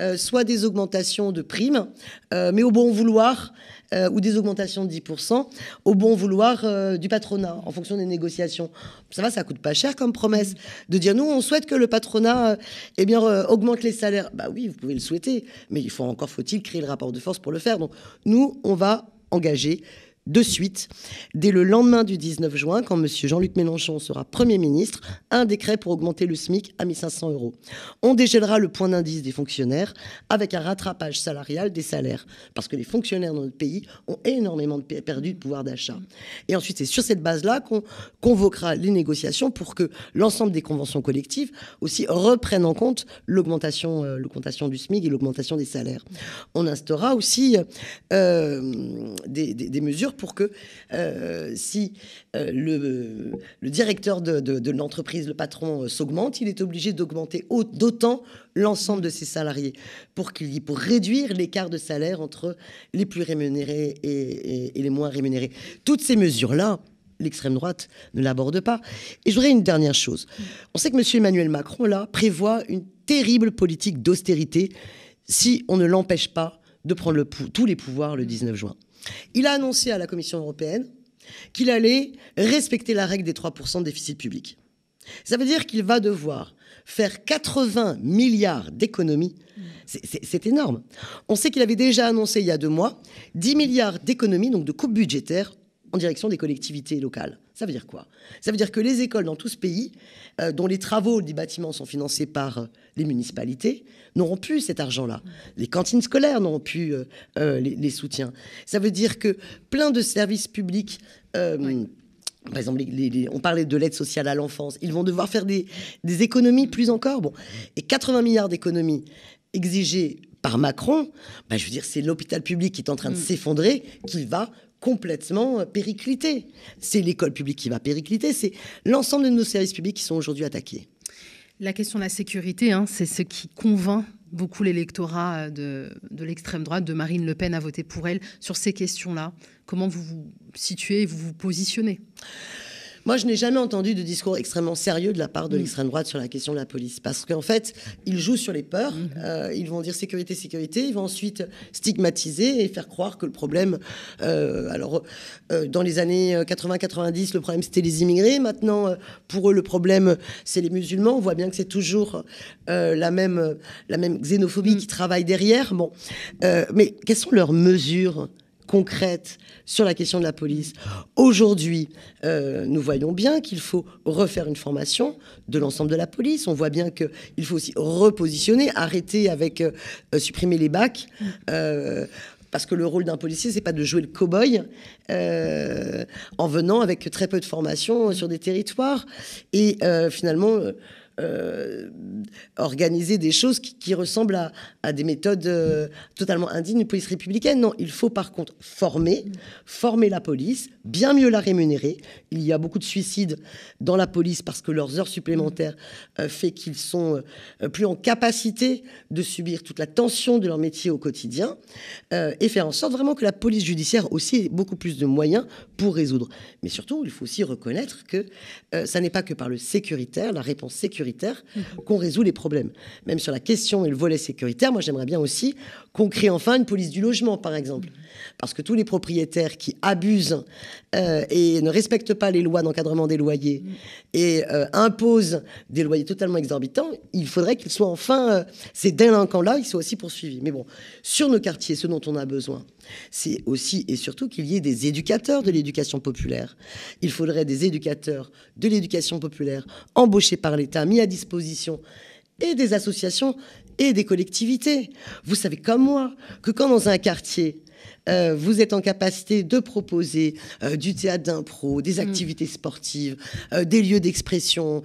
euh, soit des augmentations de primes, euh, mais au bon vouloir, euh, ou des augmentations de 10%, au bon vouloir du patronat, en fonction des négociations. Ça va, ça coûte pas cher comme promesse de dire nous, on souhaite que le patronat eh bien, augmente les salaires. Bah oui, vous pouvez le souhaiter, mais il faut encore faut-il créer le rapport de force pour le faire? Donc nous, on va engager de suite, dès le lendemain du 19 juin, quand M. Jean-Luc Mélenchon sera Premier ministre, un décret pour augmenter le SMIC à 1500 euros. On dégèlera le point d'indice des fonctionnaires avec un rattrapage salarial des salaires, parce que les fonctionnaires dans notre pays ont énormément perdu de pouvoir d'achat. Et ensuite, c'est sur cette base-là qu'on convoquera les négociations pour que l'ensemble des conventions collectives aussi reprennent en compte l'augmentation euh, du SMIC et l'augmentation des salaires. On instaura aussi euh, des, mesures pour que euh, si le, directeur de, l'entreprise, le patron, s'augmente, il est obligé d'augmenter d'autant l'ensemble de ses salariés pour, réduire l'écart de salaire entre les plus rémunérés et, et les moins rémunérés. Toutes ces mesures-là, l'extrême droite ne l'aborde pas. Et je voudrais une dernière chose. On sait que M. Emmanuel Macron, là, prévoit une terrible politique d'austérité si on ne l'empêche pas de prendre tous les pouvoirs le 19 juin. Il a annoncé à la Commission européenne qu'il allait respecter la règle des 3% de déficit public. Ça veut dire qu'il va devoir faire 80 milliards d'économies. C'est énorme. On sait qu'il avait déjà annoncé il y a deux mois 10 milliards d'économies, donc de coupes budgétaires, en direction des collectivités locales. Ça veut dire quoi? Ça veut dire que les écoles dans tout ce pays, euh, dont les travaux des bâtiments sont financés par euh, les municipalités, n'auront plus cet argent-là. Les cantines scolaires n'auront plus euh, les, soutiens. Ça veut dire que plein de services publics... Par exemple, on parlait de l'aide sociale à l'enfance. Ils vont devoir faire des, économies plus encore. Bon. Et 80 milliards d'économies exigées par Macron, bah, je veux dire, c'est l'hôpital public qui est en train de mm. s'effondrer qui va complètement périclité. C'est l'école publique qui va péricliter, c'est l'ensemble de nos services publics qui sont aujourd'hui attaqués. La question de la sécurité, hein, c'est ce qui convainc beaucoup l'électorat de, de l'extrême droite, de Marine Le Pen à voter pour elle sur ces questions-là. Comment vous vous situez, vous vous positionnez? Moi, je n'ai jamais entendu de discours extrêmement sérieux de la part de mm. l'extrême droite sur la question de la police. Parce qu'en fait, ils jouent sur les peurs. Mm-hmm. Euh, ils vont dire sécurité, sécurité. Ils vont ensuite stigmatiser et faire croire que le problème. Euh, alors, euh, dans les années 80-90, le problème c'était les immigrés. Maintenant, pour eux, le problème c'est les musulmans. On voit bien que c'est toujours la, même, la même xénophobie mm. qui travaille derrière. Bon. mais quelles sont leurs mesures concrètes sur la question de la police. Aujourd'hui, euh, nous voyons bien qu'il faut refaire une formation de l'ensemble de la police. On voit bien qu'il faut aussi repositionner, arrêter avec euh, euh, supprimer les bacs. parce que le rôle d'un policier, c'est pas de jouer le cow-boy en venant avec très peu de formation sur des territoires. Et finalement, euh, organiser des choses qui, ressemblent à, des méthodes euh, totalement indignes d'une police républicaine. Non, il faut par contre former, former la police, bien mieux la rémunérer. Il y a beaucoup de suicides dans la police parce que leurs heures supplémentaires euh, fait qu'ils sont plus en capacité de subir toute la tension de leur métier au quotidien et faire en sorte vraiment que la police judiciaire aussi ait beaucoup plus de moyens pour résoudre. Mais surtout, il faut aussi reconnaître que ça n'est pas que par le sécuritaire, la réponse sécuritaire qu'on résout les problèmes. Même sur la question et le volet sécuritaire, moi j'aimerais bien aussi qu'on crée enfin une police du logement, par exemple. Parce que tous les propriétaires qui abusent euh, et ne respectent pas les lois d'encadrement des loyers et euh, imposent des loyers totalement exorbitants, il faudrait qu'ils soient enfin, euh, ces délinquants-là, ils soient aussi poursuivis. Mais bon, sur nos quartiers, ce dont on a besoin, c'est aussi et surtout qu'il y ait des éducateurs de l'éducation populaire. Il faudrait des éducateurs de l'éducation populaire embauchés par l'État, mis à disposition et des associations et des collectivités. Vous savez comme moi que quand dans un quartier, euh, vous êtes en capacité de proposer euh, du théâtre d'impro, des mm. activités sportives, euh, des lieux d'expression.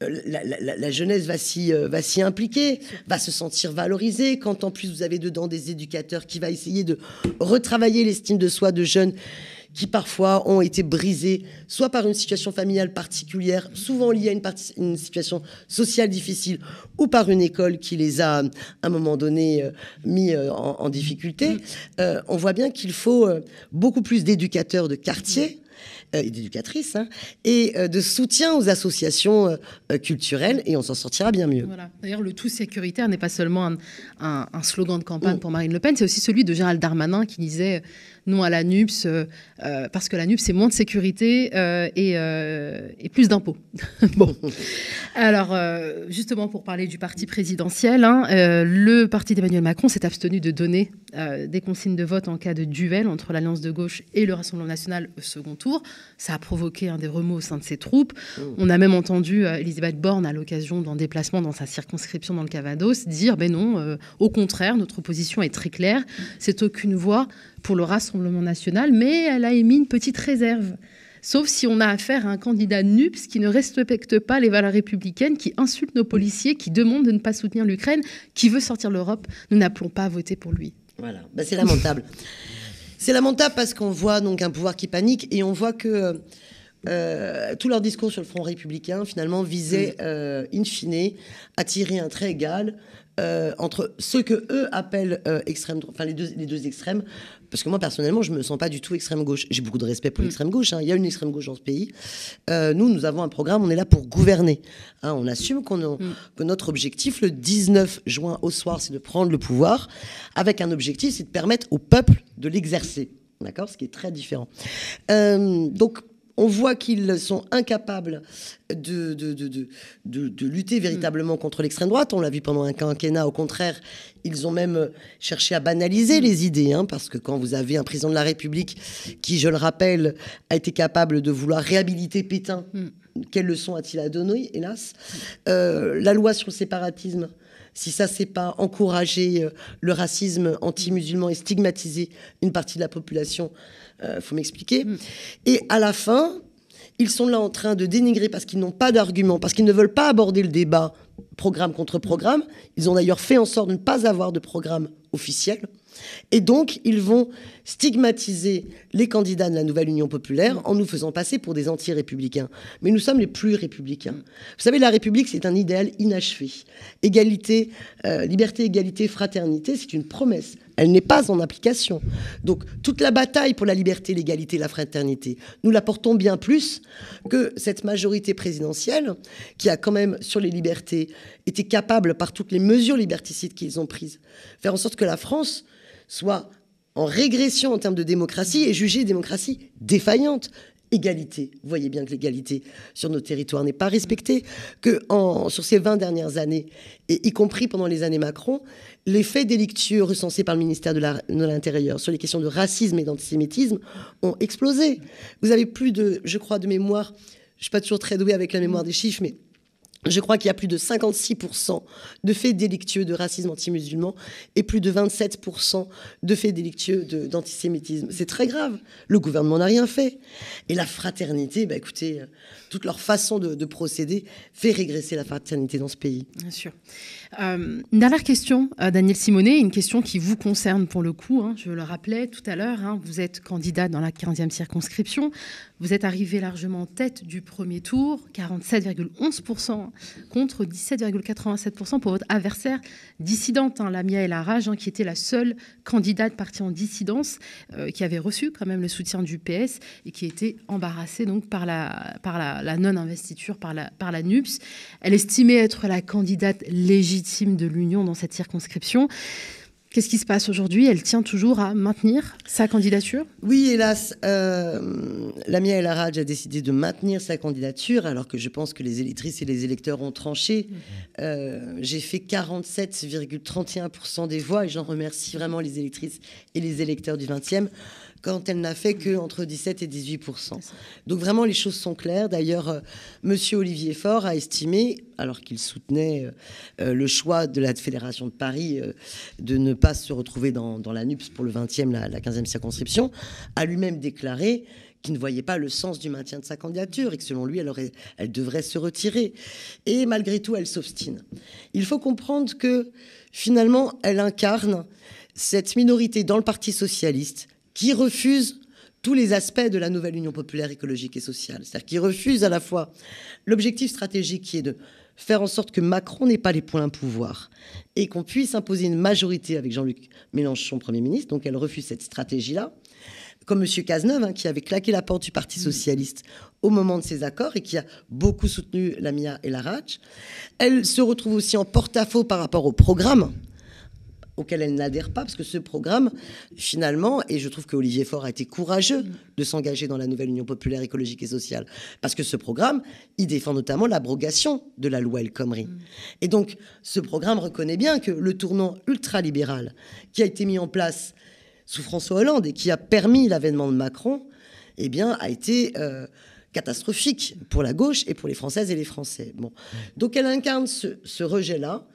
La, jeunesse va s'y, va s'y impliquer, va se sentir valorisée. Quand en plus vous avez dedans des éducateurs qui va essayer de retravailler l'estime de soi de jeunes qui parfois ont été brisés, soit par une situation familiale particulière, souvent liée à une, une situation sociale difficile, ou par une école qui les a, à un moment donné, euh, mis euh, en, difficulté. Mm. Euh, on voit bien qu'il faut beaucoup plus d'éducateurs de quartier euh, et d'éducatrices, hein, et euh, de soutien aux associations euh, culturelles, et on s'en sortira bien mieux. D'ailleurs, le tout sécuritaire n'est pas seulement un, slogan de campagne mm. pour Marine Le Pen, c'est aussi celui de Gérald Darmanin qui disait non à la NUPS, parce que la NUPS, c'est moins de sécurité et, plus d'impôts. bon. Alors, justement, pour parler du parti présidentiel, hein, le parti d'Emmanuel Macron s'est abstenu de donner euh, des consignes de vote en cas de duel entre l'Alliance de gauche et le Rassemblement national au second tour. Ça a provoqué un des remous au sein de ses troupes. Mmh. On a même entendu euh, Elisabeth Borne, à l'occasion d'un déplacement dans sa circonscription dans le Cavados, dire ben non, euh, au contraire, notre position est très claire. C'est aucune voix pour le Rassemblement national, mais elle a émis une petite réserve sauf si on a affaire à un candidat NUPS qui ne respecte pas les valeurs républicaines, qui insulte nos policiers, qui demande de ne pas soutenir l'Ukraine, qui veut sortir l'Europe. Nous n'appelons pas à voter pour lui. Voilà, bah, c'est lamentable. c'est lamentable parce qu'on voit donc un pouvoir qui panique et on voit que euh, tout leur discours sur le front républicain finalement visait, euh, in fine, à tirer un trait égal euh, entre ceux que eux appellent euh, extrême enfin les deux, les deux extrêmes, parce que moi personnellement je me sens pas du tout extrême gauche. J'ai beaucoup de respect pour mm. l'extrême gauche. Hein. Il y a une extrême gauche dans ce pays. Euh, nous, nous avons un programme. On est là pour gouverner. Hein. on assume qu'on mm. que notre objectif le 19 juin au soir, c'est de prendre le pouvoir, avec un objectif, c'est de permettre au peuple de l'exercer. D'accord, ce qui est très différent. donc on voit qu'ils sont incapables de, de, lutter véritablement mm. contre l'extrême droite. On l'a vu pendant un quinquennat. Au contraire, ils ont même cherché à banaliser mm. les idées. Hein, parce que quand vous avez un président de la République qui, je le rappelle, a été capable de vouloir réhabiliter Pétain, mm. quelle leçon a-t-il à donner, hélas? Euh, La loi sur le séparatisme si ça c'est pas encourager euh, le racisme anti-musulman et stigmatiser une partie de la population, euh, faut m'expliquer. Mm. Et à la fin, ils sont là en train de dénigrer parce qu'ils n'ont pas d'argument, parce qu'ils ne veulent pas aborder le débat programme contre programme. Ils ont d'ailleurs fait en sorte de ne pas avoir de programme officiel. Et donc, ils vont stigmatiser les candidats de la nouvelle Union populaire en nous faisant passer pour des anti-républicains. Mais nous sommes les plus républicains. Vous savez, la République, c'est un idéal inachevé. Égalité, euh, liberté, égalité, fraternité, c'est une promesse. Elle n'est pas en application. Donc, toute la bataille pour la liberté, l'égalité, la fraternité, nous la portons bien plus que cette majorité présidentielle qui a quand même, sur les libertés, été capable, par toutes les mesures liberticides qu'ils ont prises, faire en sorte que la France soit en régression en termes de démocratie et juger démocratie défaillante. Égalité. Vous voyez bien que l'égalité sur nos territoires n'est pas respectée, que sur ces 20 dernières années, et y compris pendant les années Macron, les faits délictueux recensés par le ministère de l'Intérieur sur les questions de racisme et d'antisémitisme ont explosé. Vous avez plus de, je crois, de mémoire, je ne suis pas toujours très douée avec la mémoire des chiffres, mais je crois qu'il y a plus de 56% de faits délictueux de racisme anti-musulman et plus de 27% de faits délictueux d'antisémitisme. C'est très grave. Le gouvernement n'a rien fait. Et la fraternité, bah écoutez, euh, toute leur façon de, procéder fait régresser la fraternité dans ce pays. Bien sûr. Euh, une dernière question, euh, Daniel Simonet, une question qui vous concerne pour le coup. Hein, je le rappelais tout à l'heure, hein, vous êtes candidat dans la 15e circonscription. Vous êtes arrivé largement en tête du premier tour, 47,11% contre 17,87% pour votre adversaire dissidente, hein, Lamia El Araj, hein, qui était la seule candidate partie en dissidence, euh, qui avait reçu quand même le soutien du PS et qui était embarrassée donc par la, par la, non-investiture par la, par la NUPS. Elle estimait être la candidate légitime de l'Union dans cette circonscription. Qu'est-ce qui se passe aujourd'hui? Elle tient toujours à maintenir sa candidature? Oui, hélas, euh, Lamia El Araj a décidé de maintenir sa candidature, alors que je pense que les électrices et les électeurs ont tranché. Euh, j'ai fait 47,31% des voix et j'en remercie vraiment les électrices et les électeurs du 20e quand elle n'a fait que entre 17 et 18 Donc vraiment, les choses sont claires. D'ailleurs, euh, Monsieur Olivier Faure a estimé, alors qu'il soutenait euh, euh, le choix de la Fédération de Paris de ne pas se retrouver dans, la NUPS pour le 20e, la, la 15e circonscription, a lui-même déclaré qu'il ne voyait pas le sens du maintien de sa candidature et que selon lui, elle, aurait, elle devrait se retirer. Et malgré tout, elle s'obstine. Il faut comprendre que finalement, elle incarne cette minorité dans le Parti socialiste qui refuse tous les aspects de la nouvelle Union populaire écologique et sociale. C'est-à-dire qui refuse à la fois l'objectif stratégique qui est de faire en sorte que Macron n'ait pas les points pouvoir et qu'on puisse imposer une majorité avec Jean-Luc Mélenchon, Premier ministre. Donc elle refuse cette stratégie-là. Comme M. Cazeneuve, hein, qui avait claqué la porte du Parti socialiste au moment de ces accords et qui a beaucoup soutenu la MIA et la RAC. Elle se retrouve aussi en porte-à-faux par rapport au programme auquel elle n'adhère pas, parce que ce programme, finalement, et je trouve que Olivier Faure a été courageux de s'engager dans la nouvelle Union populaire écologique et sociale, parce que ce programme, il défend notamment l'abrogation de la loi El Khomri. Mm. Et donc, ce programme reconnaît bien que le tournant ultralibéral qui a été mis en place sous François Hollande et qui a permis l'avènement de Macron, eh bien, a été euh, catastrophique pour la gauche et pour les Françaises et les Français. Bon. Donc elle incarne ce, rejet-là.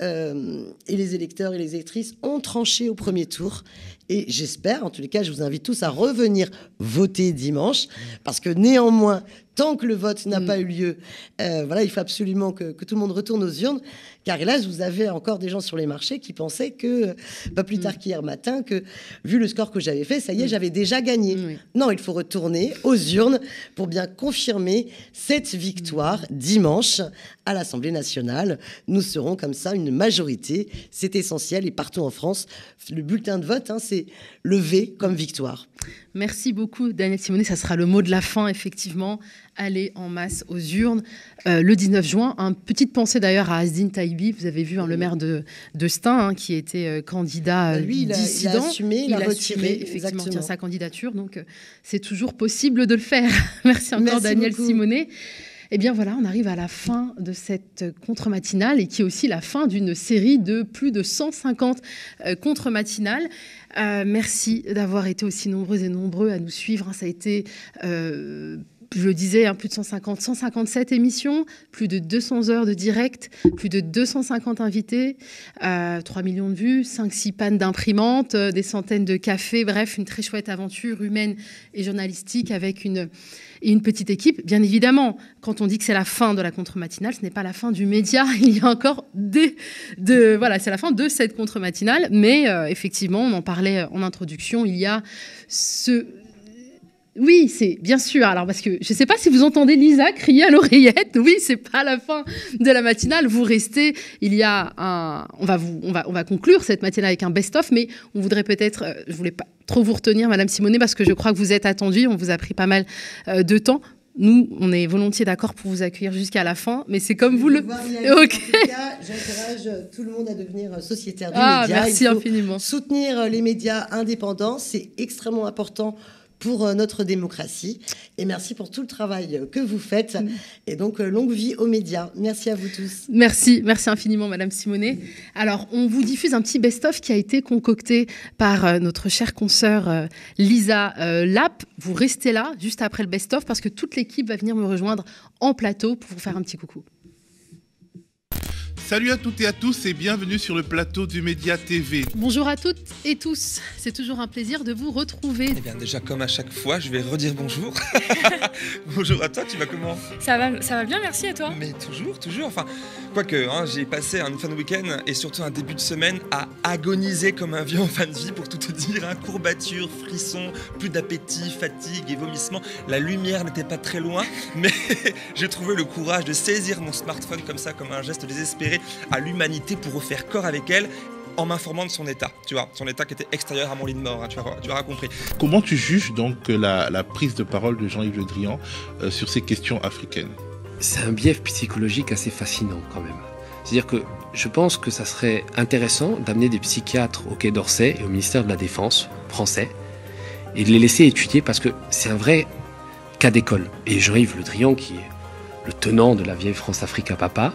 Euh, et les électeurs et les électrices ont tranché au premier tour. Et j'espère, en tous les cas, je vous invite tous à revenir voter dimanche, parce que néanmoins, tant que le vote n'a mm. pas eu lieu, euh, voilà, il faut absolument que, tout le monde retourne aux urnes. Car là, vous avez encore des gens sur les marchés qui pensaient que, pas plus tard mm. qu'hier matin, que vu le score que j'avais fait, ça y est, mm. j'avais déjà gagné. Non, il faut retourner aux urnes pour bien confirmer cette victoire dimanche à l'Assemblée nationale. Nous serons comme ça une majorité. C'est essentiel. Et partout en France, le bulletin de vote, hein, c'est levé comme victoire. Merci beaucoup, Daniel Simonet. Ça sera le mot de la fin, effectivement. Aller en masse aux urnes euh, le 19 juin. Une petite pensée d'ailleurs à Asdin Taïbi. Vous avez vu hein, le maire de, de Stein, hein, qui était euh, candidat bah, Lui, il a, dissident. Il a assumé, il, a, retiré, effectivement sa candidature. Donc, euh, c'est toujours possible de le faire. Merci encore, Daniel Simonet. Eh bien voilà, on arrive à la fin de cette contre-matinale et qui est aussi la fin d'une série de plus de 150 contre-matinales. Euh, merci d'avoir été aussi nombreux et nombreux à nous suivre. Ça a été euh, je disais, hein, plus de 150, 157 émissions, plus de 200 heures de direct, plus de 250 invités, 3 euh, millions de vues, 5-6 pannes d'imprimantes, des centaines de cafés, bref, une très chouette aventure humaine et journalistique avec une, et une petite équipe. Bien évidemment, quand on dit que c'est la fin de la contre-matinale, ce n'est pas la fin du média. Il y a encore des, de, voilà, c'est la fin de cette contre-matinale. Mais euh, effectivement, on en parlait en introduction. Il y a ce, oui, c'est bien sûr. Alors parce que je ne sais pas si vous entendez Lisa crier à l'oreillette. Oui, c'est pas la fin de la matinale. Vous restez. Il y a un. On va vous, on va, on va conclure cette matinale avec un best-of, mais on voudrait peut-être. Euh, je voulais pas trop vous retenir, Madame Simonet, parce que je crois que vous êtes attendue. On vous a pris pas mal euh, de temps. Nous, on est volontiers d'accord pour vous accueillir jusqu'à la fin, mais c'est comme vous le. Ok. J'encourage tout le monde à devenir sociétaire du ah, Merci infiniment. Soutenir les médias indépendants, c'est extrêmement important pour euh, notre démocratie. Et merci pour tout le travail que vous faites. Mm. Et donc, euh, longue vie aux médias. Merci à vous tous. Merci, merci infiniment, Madame Simonet. Alors, on vous diffuse un petit best-of qui a été concocté par euh, notre chère consoeur Lisa Lapp. Vous restez là, juste après le best-of, parce que toute l'équipe va venir me rejoindre en plateau pour vous faire un petit coucou. Salut à toutes et à tous et bienvenue sur le plateau du Média TV. Bonjour à toutes et tous, c'est toujours un plaisir de vous retrouver. Eh bien déjà comme à chaque fois, je vais redire bonjour. bonjour à toi, tu vas comment? Ça va, ça va bien, merci à toi? Mais toujours, toujours. Enfin, quoique, hein, j'ai passé un fin de week-end et surtout un début de semaine à agoniser comme un vieux en fin de vie pour tout te dire. Hein, courbature, frisson, plus d'appétit, fatigue et vomissement. La lumière n'était pas très loin, mais j'ai trouvé le courage de saisir mon smartphone comme ça, comme un geste désespéré à l'humanité pour refaire corps avec elle en m'informant de son état, tu vois, son état qui était extérieur à mon lit de mort, hein, tu auras compris. Comment tu juges donc la, prise de parole de Jean-Yves Le Drian euh, sur ces questions africaines? C'est un biais psychologique assez fascinant quand même. C'est-à-dire que je pense que ça serait intéressant d'amener des psychiatres au Quai d'Orsay et au ministère de la Défense français et de les laisser étudier parce que c'est un vrai cas d'école. Et Jean-Yves Le Drian, qui est le tenant de la vieille France-Afrique à papa,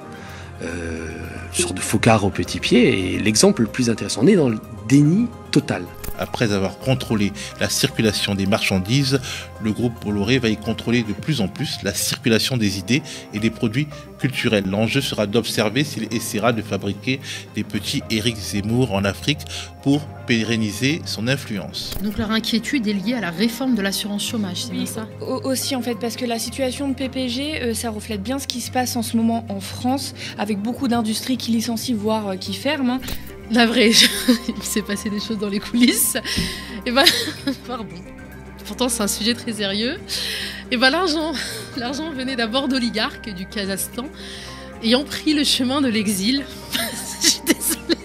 euh, sorte de focard au petit pied. Et l'exemple le plus intéressant, on est dans le déni total. Après avoir contrôlé la circulation des marchandises, le groupe Bolloré va y contrôler de plus en plus la circulation des idées et des produits culturels. L'enjeu sera d'observer s'il essaiera de fabriquer des petits Éric Zemmour en Afrique pour pérenniser son influence. Donc leur inquiétude est liée à la réforme de l'assurance chômage, c'est bien ça? Aussi en fait, parce que la situation de PPG, euh, ça reflète bien ce qui se passe en ce moment en France, avec beaucoup d'industries qui licencient, voire euh, qui ferment. La vraie, il s'est passé des choses dans les coulisses. Et ben, pardon. Pourtant, c'est un sujet très sérieux. Et ben, l'argent, l'argent venait d'abord d'oligarques du Kazakhstan, ayant pris le chemin de l'exil. Je suis désolée.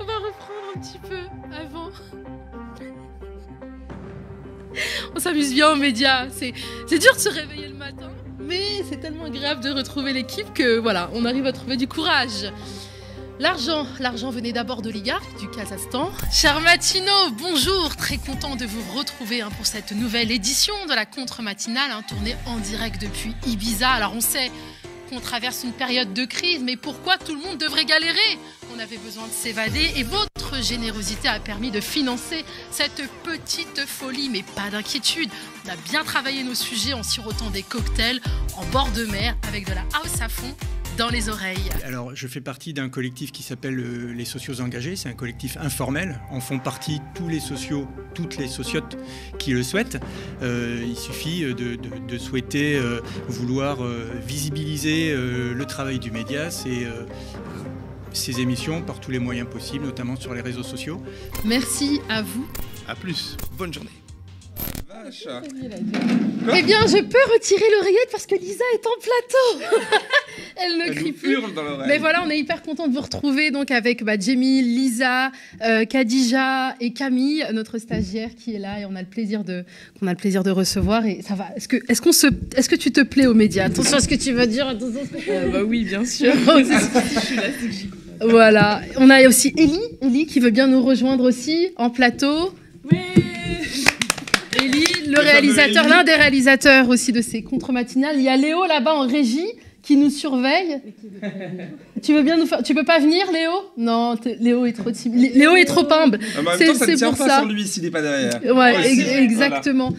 On va reprendre un petit peu avant. On s'amuse bien aux médias. C'est, dur de se réveiller c'est tellement agréable de retrouver l'équipe que voilà, on arrive à trouver du courage. L'argent, l'argent venait d'abord d'oligarques du Kazakhstan. Cher Matino, bonjour, très content de vous retrouver hein, pour cette nouvelle édition de la contre-matinale, hein, tournée en direct depuis Ibiza. Alors on sait qu'on traverse une période de crise, mais pourquoi tout le monde devrait galérer? On avait besoin de s'évader et votre générosité a permis de financer cette petite folie, mais pas d'inquiétude. On a bien travaillé nos sujets en sirotant des cocktails en bord de mer avec de la house à fond dans les oreilles. Alors, je fais partie d'un collectif qui s'appelle euh, les socios engagés. C'est un collectif informel. En font partie tous les socios, toutes les sociotes qui le souhaitent. Euh, il suffit de, de- de souhaiter euh, vouloir euh, visibiliser euh, le travail du média, ses, euh, ses émissions par tous les moyens possibles, notamment sur les réseaux sociaux. Merci à vous. À plus. Bonne journée. Vache. Eh bien, je peux retirer l'oreillette parce que Lisa est en plateau. Elle ne Elle crie plus. hurle dans l'oreille. Mais voilà, on est hyper content de vous retrouver donc avec bah, Jamie, Lisa, euh, Khadija et Camille, notre stagiaire qui est là et on a le plaisir de qu'on a le plaisir de recevoir et ça va. Est-ce que est-ce qu'on se est-ce que tu te plais aux médias? Attention à ce que tu vas dire. Attention. à ce que- bah oui, bien sûr. voilà, on a aussi Ellie, Ellie qui veut bien nous rejoindre aussi en plateau. Ellie, le réalisateur, l'un des réalisateurs aussi de ces contre-matinales. Il y a Léo là-bas en régie qui nous surveille. tu veux bien nous faire... Tu peux pas venir, Léo? Non, Léo est trop timide. Léo est trop humble. En C'est pour pas ça. sur lui s'il n'est pas derrière. Ouais, Aussi, ex- voilà. exactement.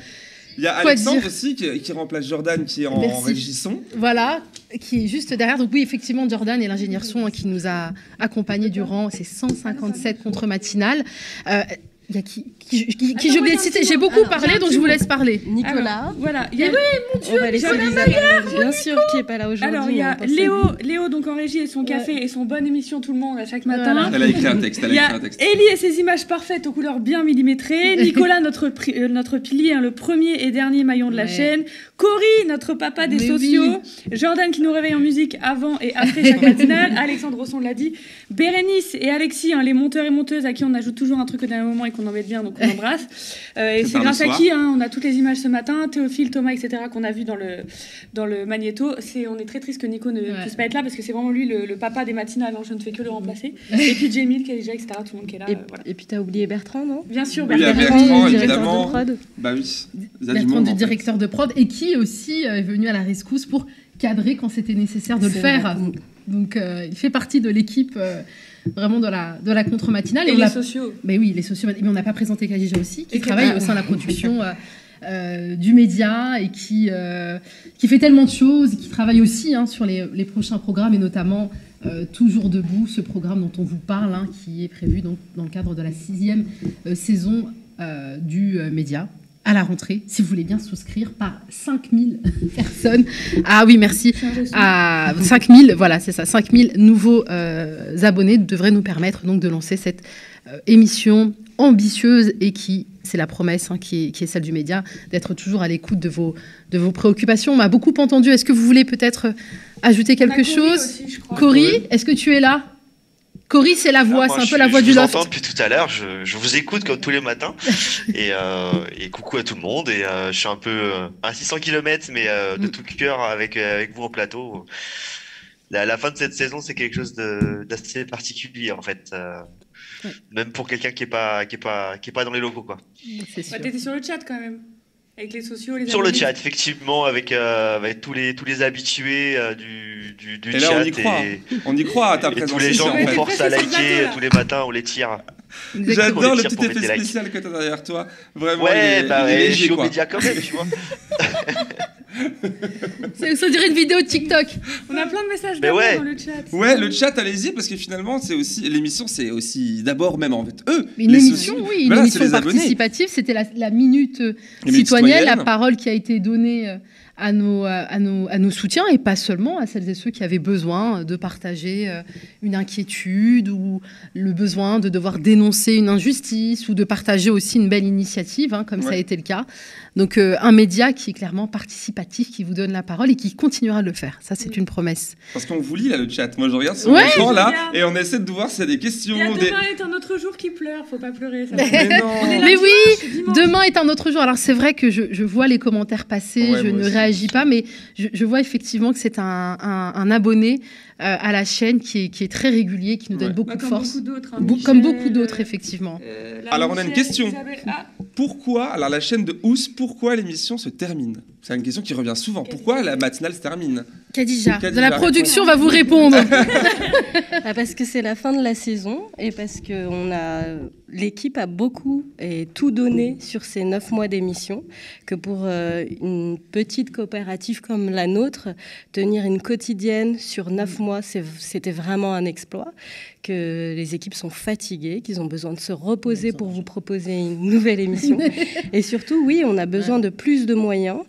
Il y a Quoi Alexandre aussi qui, qui remplace Jordan qui est en Merci. régie son. Voilà, qui est juste derrière. Donc oui, effectivement, Jordan est l'ingénieur son hein, qui nous a accompagnés durant ces 157 contre-matinales. Euh, Il y a qui, qui, qui- qui Attends, j'ai oublié de citer J'ai beaucoup Alors, parlé, donc je vous laisse parler. Nicolas. Voilà, il y a On va laisser Lisa bien sûr, qui est pas là aujourd'hui. Alors, il y a Léo. Léo donc en régie et son café et son bonne émission tout le monde à chaque matin. Elle a écrit un texte. Elle a écrit un texte. Ellie et ses images parfaites aux couleurs bien millimétrées. Nicolas, notre, pri- euh, notre pilier, hein, le premier et dernier maillon de la Ouais. chaîne. Cory, notre papa des Mais sociaux. Jordan qui nous réveille en musique avant et après chaque matinale. Alexandre Rosson l'a dit. Bérénice et Alexis, hein, les monteurs et monteuses à qui on ajoute toujours un truc au dernier moment et qu'on embête bien, donc on embrasse. Euh, et c'est grâce à qui hein, on a toutes les images ce matin. Théophile, Thomas, etc. qu'on a vu dans le, dans le magnéto. C'est, on est très triste que Nico ne Ouais. puisse pas être là parce que c'est vraiment lui le, le papa des matinales. hein, je ne fais que le remplacer. et puis Jamil, Khadija, etc. Tout le monde qui est là. Et, euh, voilà. et puis t'as oublié Bertrand, non? Bien sûr, Oui, Bertrand. Bertrand, directeur de prod. Bah oui. Bertrand, monde, du directeur de prod, et qui aussi euh, est venu à la rescousse pour cadrer quand c'était nécessaire de le faire. vrai. Donc, euh, il fait partie de l'équipe euh, vraiment de la, de la contre-matinale. Et les sociaux. Mais oui, les sociaux. Mais on n'a pas présenté Khadija aussi, qui Et travaille au sein de la production euh, euh, du média et qui, euh, qui fait tellement de choses, et qui travaille aussi hein, sur les, les prochains programmes et notamment euh, Toujours debout, ce programme dont on vous parle, hein, qui est prévu donc, dans le cadre de la sixième saison du média à la rentrée, si vous voulez bien souscrire par 5000 personnes. Ah oui, merci à 5000, voilà, c'est ça, 5000 nouveaux euh, abonnés devraient nous permettre donc de lancer cette euh, émission ambitieuse et qui, c'est la promesse hein, qui, est, qui est celle du média, d'être toujours à l'écoute de vos, de vos préoccupations. On m'a beaucoup entendu. Est-ce que vous voulez peut-être ajouter quelque chose? aussi, je crois. Cory, est-ce que tu es là? Cory, c'est la voix, Ah, moi, c'est un je peu la voix je du vous loft. entends depuis tout à l'heure, je, je vous écoute comme tous les matins. et, euh, et coucou à tout le monde. Et euh, je suis un peu euh, à 600 km, mais euh, de Mm. tout cœur avec, euh, avec vous au plateau. La, la fin de cette saison, c'est quelque chose de- d'assez particulier en fait. euh, Ouais. Même pour quelqu'un qui est pas qui est pas qui est pas dans les locaux quoi. C'est sûr. Bah, T'étais sur le chat quand même. Avec les sociaux, les Sur le chat, effectivement, avec, euh, avec tous les tous les habitués euh, du, du, du Et là, chat on y croit. et, On y croit à ta et tous présence. les gens qu'on force à liker là. tous les matins, on les tire. J'adore le petit effet spécial que tu as derrière toi. Vraiment, Ouais, il est, bah il est ouais, je léger, suis au quoi. média quand même, tu vois. C'est- Ça dirait une vidéo TikTok. On a plein de messages Mais ouais. dans le chat. Ouais, le chat, allez-y, parce que finalement, c'est aussi l'émission, c'est aussi d'abord même en fait eux. Une les émission, oui, une Voilà, émission participative. C'était la, la minute euh, citoyenne, la parole qui a été donnée euh, à nos, à, nos, à nos soutiens et pas seulement à celles et ceux qui avaient besoin de partager euh, une inquiétude ou le besoin de devoir dénoncer une injustice ou de partager aussi une belle initiative, hein, comme ça a été le cas. Donc euh, un média qui est clairement participatif, qui vous donne la parole et qui continuera de le faire. Ça, c'est une promesse. Parce qu'on vous lit là le chat. Moi, je regarde sur Ouais, l'écran là regarde. et on essaie de voir s'il y a des questions. Il y a des- demain est un autre jour qui pleure, faut pas pleurer. Ça Mais non. On est Mais lundi, oui, dimanche. Demain est un autre jour. Alors c'est vrai que je, je vois les commentaires passer, Ouais, je ne aussi. réagis pas, mais je, je vois effectivement que c'est un, un- un abonné à la chaîne qui est, qui est très régulier, qui nous donne Ouais. beaucoup Bah, de comme force. beaucoup d'autres. hein, Beau- comme beaucoup d'autres, euh, effectivement. euh, Alors, on a une question. Isabelle- Ah, Pourquoi, alors la chaîne de Ous, pourquoi l'émission se termine? C'est une question qui revient souvent. Pourquoi la matinale se termine? Khadija, de la production va vous répondre. Ah, parce que c'est la fin de la saison et parce que on a l'équipe a beaucoup et tout donné sur ces neuf mois d'émission que pour euh, une petite coopérative comme la nôtre, tenir une quotidienne sur neuf mois, c'était vraiment un exploit. Que les équipes sont fatiguées, qu'ils ont besoin de se reposer pour vous proposer une nouvelle émission. et surtout, oui, on a besoin de plus de moyens.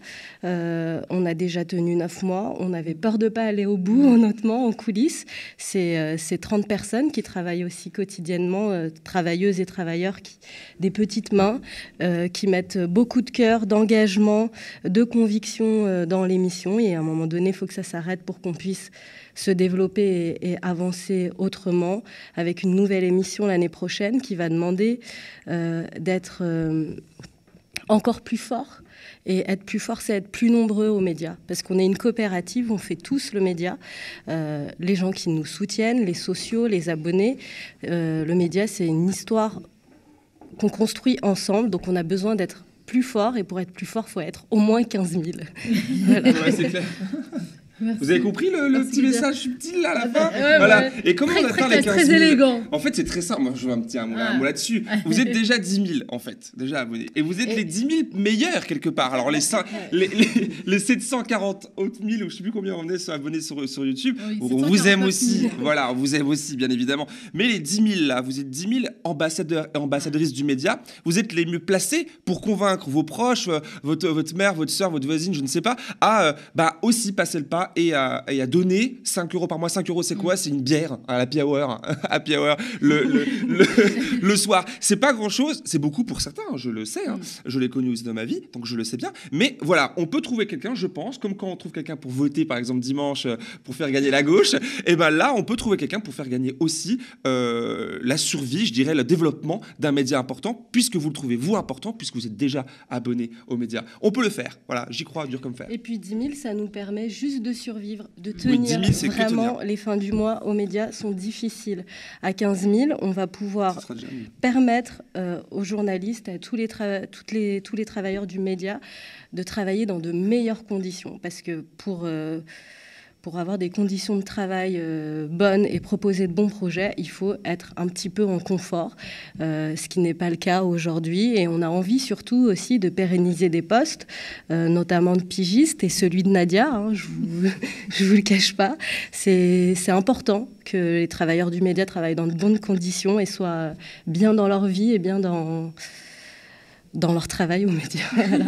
Euh, on a déjà tenu neuf mois. On avait peur de pas aller au bout, honnêtement, en coulisses. C'est euh, ces 30 personnes qui travaillent aussi quotidiennement, euh, travailleuses et travailleurs, qui, des petites mains, qui mettent beaucoup de cœur, d'engagement, de conviction dans l'émission. Et à un moment donné, il faut que ça s'arrête pour qu'on puisse se développer et, avancer autrement avec une nouvelle émission l'année prochaine qui va demander euh, d'être euh, encore plus fort. Et être plus fort, c'est être plus nombreux aux médias. Parce qu'on est une coopérative, on fait tous le média. Euh, les gens qui nous soutiennent, les sociaux, les abonnés. Le média, c'est une histoire qu'on construit ensemble. Donc on a besoin d'être plus fort. Et pour être plus fort, il faut être au moins 15 000. Voilà. Vous avez compris le, le petit message subtil là à la fin Ouais, Voilà. ouais. Et comment Très, on atteint les classe, 15 000 très élégant. En fait, c'est très simple. Moi, je veux un petit un mot, un Ah. mot là-dessus. Vous êtes déjà 10 000 en fait, déjà abonnés. Et vous êtes Et- les 10 000 meilleurs quelque part. Alors les, cin- les, les, les 740 autres 1000 ou je sais plus combien on est sur abonnés sur, sur YouTube, Oui, on vous aime 749 aussi. 000. Voilà, on vous aime aussi, bien évidemment. Mais les 10 000 là, vous êtes 10 000 ambassadeurs et ambassadrices du média. Vous êtes les mieux placés pour convaincre vos proches, euh, votre, votre mère, votre soeur, votre voisine, je ne sais pas, à euh, bah, aussi passer le pas et à, et à donner 5 euros par mois. 5 euros, c'est quoi C'est une bière à l'happy hour, happy hour le, le, le, le soir. C'est pas grand chose, c'est beaucoup pour certains, hein, je le sais. hein. Je l'ai connu aussi dans ma vie, donc je le sais bien. Mais voilà, on peut trouver quelqu'un, je pense, comme quand on trouve quelqu'un pour voter, par exemple, dimanche, euh, pour faire gagner la gauche. Et ben là, on peut trouver quelqu'un pour faire gagner aussi euh, la survie, je dirais, le développement d'un média important, puisque vous le trouvez, vous, important, puisque vous êtes déjà abonné aux médias. On peut le faire. Voilà, j'y crois, dur comme fer. Et puis 10 000, ça nous permet juste de survivre, de tenir. 10 000, c'est que Vraiment, tenir. les fins du mois aux médias sont difficiles. À 15 000, on va pouvoir permettre euh, aux journalistes, à tous les, tra- toutes les, tous les travailleurs du média de travailler dans de meilleures conditions. Parce que pour, euh, pour avoir des conditions de travail euh, bonnes et proposer de bons projets, il faut être un petit peu en confort, euh, ce qui n'est pas le cas aujourd'hui. Et on a envie surtout aussi de pérenniser des postes, euh, notamment de pigistes et celui de Nadia, hein, je je vous le cache pas. C'est important que les travailleurs du média travaillent dans de bonnes conditions et soient bien dans leur vie et bien dans, dans leur travail aux médias. Voilà.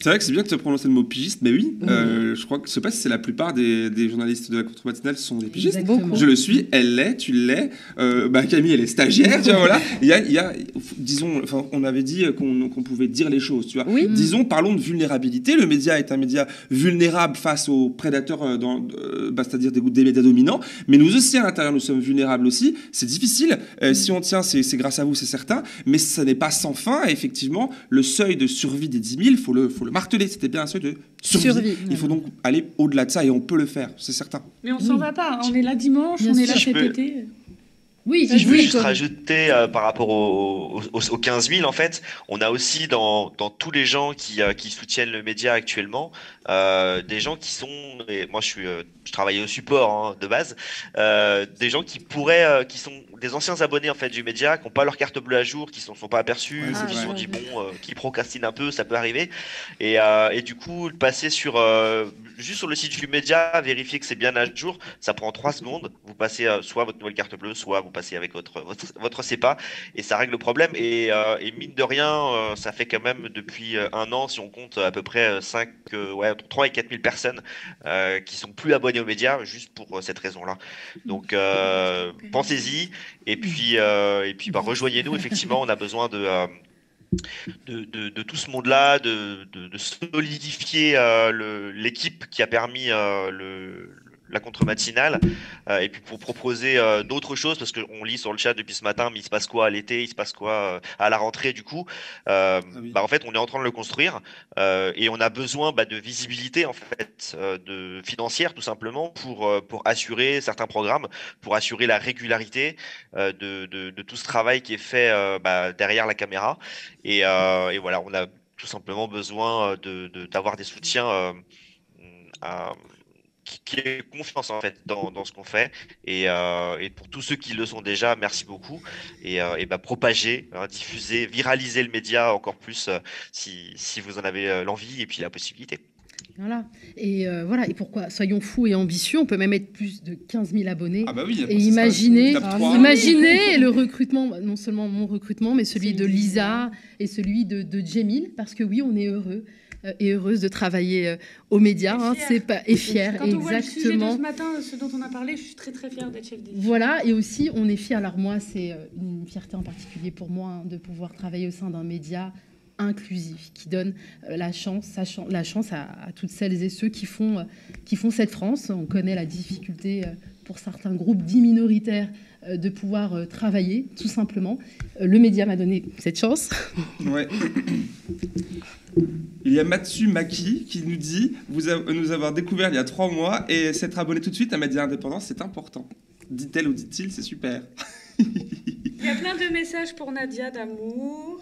C'est vrai que c'est bien que tu as prononcé le mot pigiste, mais oui, euh, je crois que je sais pas si c'est la plupart des, des journalistes de la contre matinale sont des pigistes. Exactement. Je le suis, elle l'est, tu l'es. Euh, bah, Camille, elle est stagiaire, tu vois, voilà. Il y a, il y a- disons, enfin, on avait dit qu'on qu'on pouvait dire les choses, tu vois. Oui. Disons, parlons de vulnérabilité. Le média est un média vulnérable face aux prédateurs, euh, dans- euh, bah, c'est-à-dire des, des médias dominants. Mais nous aussi, à l'intérieur, nous sommes vulnérables aussi. C'est difficile. Euh, Si on tient, c'est grâce à vous, c'est certain. Mais ça n'est pas sans fin. Et effectivement, le seuil de survie des 10 000, il faut le, faut le marteler. C'était bien un seuil de survie. Survie. Il faut donc aller au-delà de ça et on peut le faire, c'est certain. Mais on s'en Oui. va pas. On est là dimanche, Bien on est là cet peux- été. Oui, Si je veux juste rajouter euh, par rapport aux, aux, aux 15 000, en fait, on a aussi dans, dans tous les gens qui, euh, qui soutiennent le média actuellement, euh, des gens qui sont, et moi je suis, euh, je travaillais au support hein, de base, euh, des gens qui pourraient, euh, qui sont des anciens abonnés en fait du média, qui n'ont pas leur carte bleue à jour, qui ne sont pas aperçus, Ouais, qui se sont dit bon, euh, qui procrastinent un peu, ça peut arriver, et, euh, et du coup passer sur euh, juste sur le site du média, vérifier que c'est bien à jour, ça prend 3 secondes, vous passez euh, soit votre nouvelle carte bleue, soit vous passez avec votre votre, votre CEPA, et ça règle le problème. Et, euh, et mine de rien, euh, ça fait quand même depuis un an, si on compte à peu près 5, ouais, entre 3 et 4 000 personnes euh, qui sont plus abonnées aux médias, juste pour euh, cette raison-là. Donc euh, pensez-y, et puis, euh, et puis bah, rejoignez-nous, effectivement, on a besoin de... de, tout ce monde-là, de, de- solidifier l'équipe qui a permis le, la contre-matinale, euh, et puis pour proposer euh, d'autres choses, parce qu'on lit sur le chat depuis ce matin, mais il se passe quoi à l'été, il se passe quoi euh, à la rentrée du coup Euh, bah, En fait, on est en train de le construire, et on a besoin bah, de visibilité en fait, de financière tout simplement pour, pour assurer certains programmes, pour assurer la régularité de, de, de tout ce travail qui est fait bah, derrière la caméra. Et, et voilà, on a tout simplement besoin de, de- d'avoir des soutiens à- qui, qui aient confiance en fait dans, dans ce qu'on fait. Et, euh, et pour tous ceux qui le sont déjà, merci beaucoup. Et, euh, et bah, propager, hein, diffuser, viraliser le média encore plus euh, si, si vous en avez euh, l'envie et puis la possibilité. Voilà. Et euh, voilà. Et pourquoi? Soyons fous et ambitieux. On peut même être plus de 15 000 abonnés. Ah bah oui, et ça, imaginez, le recrutement, non seulement mon recrutement, mais celui de Lisa et celui de, de Jemil, parce que oui, on est heureux et heureuse de travailler euh, aux médias. hein, c'est pas et fier, Quand on voit le sujet de exactement. ce matin, ce dont on a parlé, je suis très très fière d'être chef d'équipe. Voilà, et aussi on est fiers. Alors moi, c'est euh, une fierté en particulier pour moi hein, de pouvoir travailler au sein d'un média inclusif qui donne euh, la chance, la chance à, à toutes celles et ceux qui font, euh, qui font cette France. On connaît la difficulté euh, pour certains groupes dits minoritaires euh, de pouvoir euh, travailler, tout simplement. Euh, le média m'a donné cette chance. Ouais. Il y a Matsu Maki qui nous dit vous a- nous avoir découvert il y a trois mois et s'être abonné tout de suite à Média Indépendance, c'est important. Dit-elle ou dit-il, c'est super. Il y a plein de messages pour Nadia d'amour.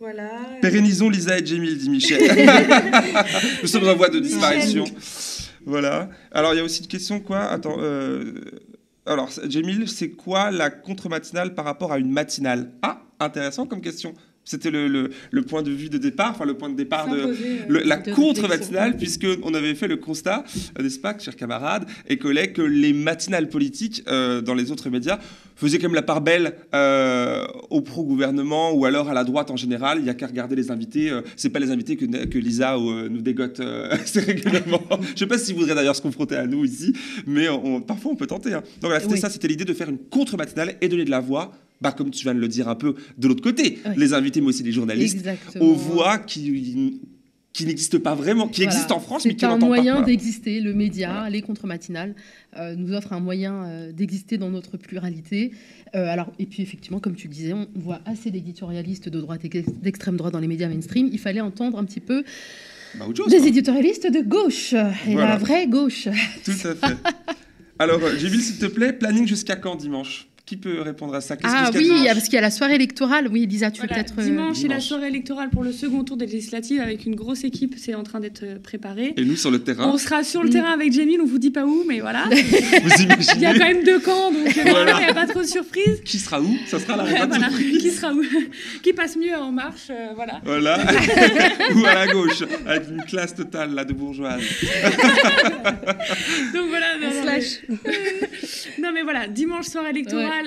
Voilà. Pérennisons Lisa et Jamil, dit Michel. Nous sommes en voie de disparition. Voilà. Alors, il y a aussi une question, quoi? Attends. euh, Alors, Jamil, c'est quoi la contre-matinale par rapport à une matinale? Ah, intéressant comme question. C'était le, le- le point de vue de départ, enfin le point de départ de euh, le- la contre-matinale, puisque on avait fait le constat, euh, n'est-ce pas, chers camarades et collègues, que les matinales politiques euh, dans les autres médias faisaient quand même la part belle euh, au pro-gouvernement ou alors à la droite en général. Il y a qu'à regarder les invités. euh, c'est pas les invités que, que Lisa nous dégote assez régulièrement. Je sais pas s'ils voudraient d'ailleurs se confronter à nous ici, mais on- parfois on peut tenter. hein. Donc voilà, c'était Oui. ça, c'était l'idée de faire une contre-matinale et donner de la voix. Bah, comme tu viens de le dire un peu de l'autre côté, les invités mais aussi les journalistes, Exactement. aux voix qui, qui n'existent pas vraiment, qui Voilà. existent en France mais C'est qui un n'entendent pas. moyen Voilà. d'exister. Le média, les contre-matinales euh, nous offrent un moyen euh, d'exister dans notre pluralité. Euh, alors, et puis effectivement, comme tu le disais, on voit assez d'éditorialistes de droite et d'extrême droite dans les médias mainstream. Il fallait entendre un petit peu Bah, chose, des éditorialistes de gauche et la vraie gauche. Tout à fait. Alors, Gilles, s'il te plaît, planning jusqu'à quand dimanche? Qui peut répondre à ça Ah oui, dimanche parce qu'il y a la soirée électorale. Oui, Lisa, tu veux Voilà, peut-être. euh, dimanche, c'est la soirée électorale pour le second tour des législatives avec une grosse équipe. C'est en train d'être euh, préparé. Et nous, sur le terrain On sera sur le terrain avec Jamil, on vous dit pas où, mais voilà. Vous imaginez Il y a quand même deux camps, donc euh, Voilà. il n'y a pas trop de surprises. Qui sera où? Ça sera la réponse voilà. surprise. Qui sera où? Qui passe mieux en marche, euh, voilà. Voilà. Ou à la gauche, avec une classe totale là, de bourgeoise. Donc voilà. Non, non, Slash. mais... non, mais voilà, dimanche soir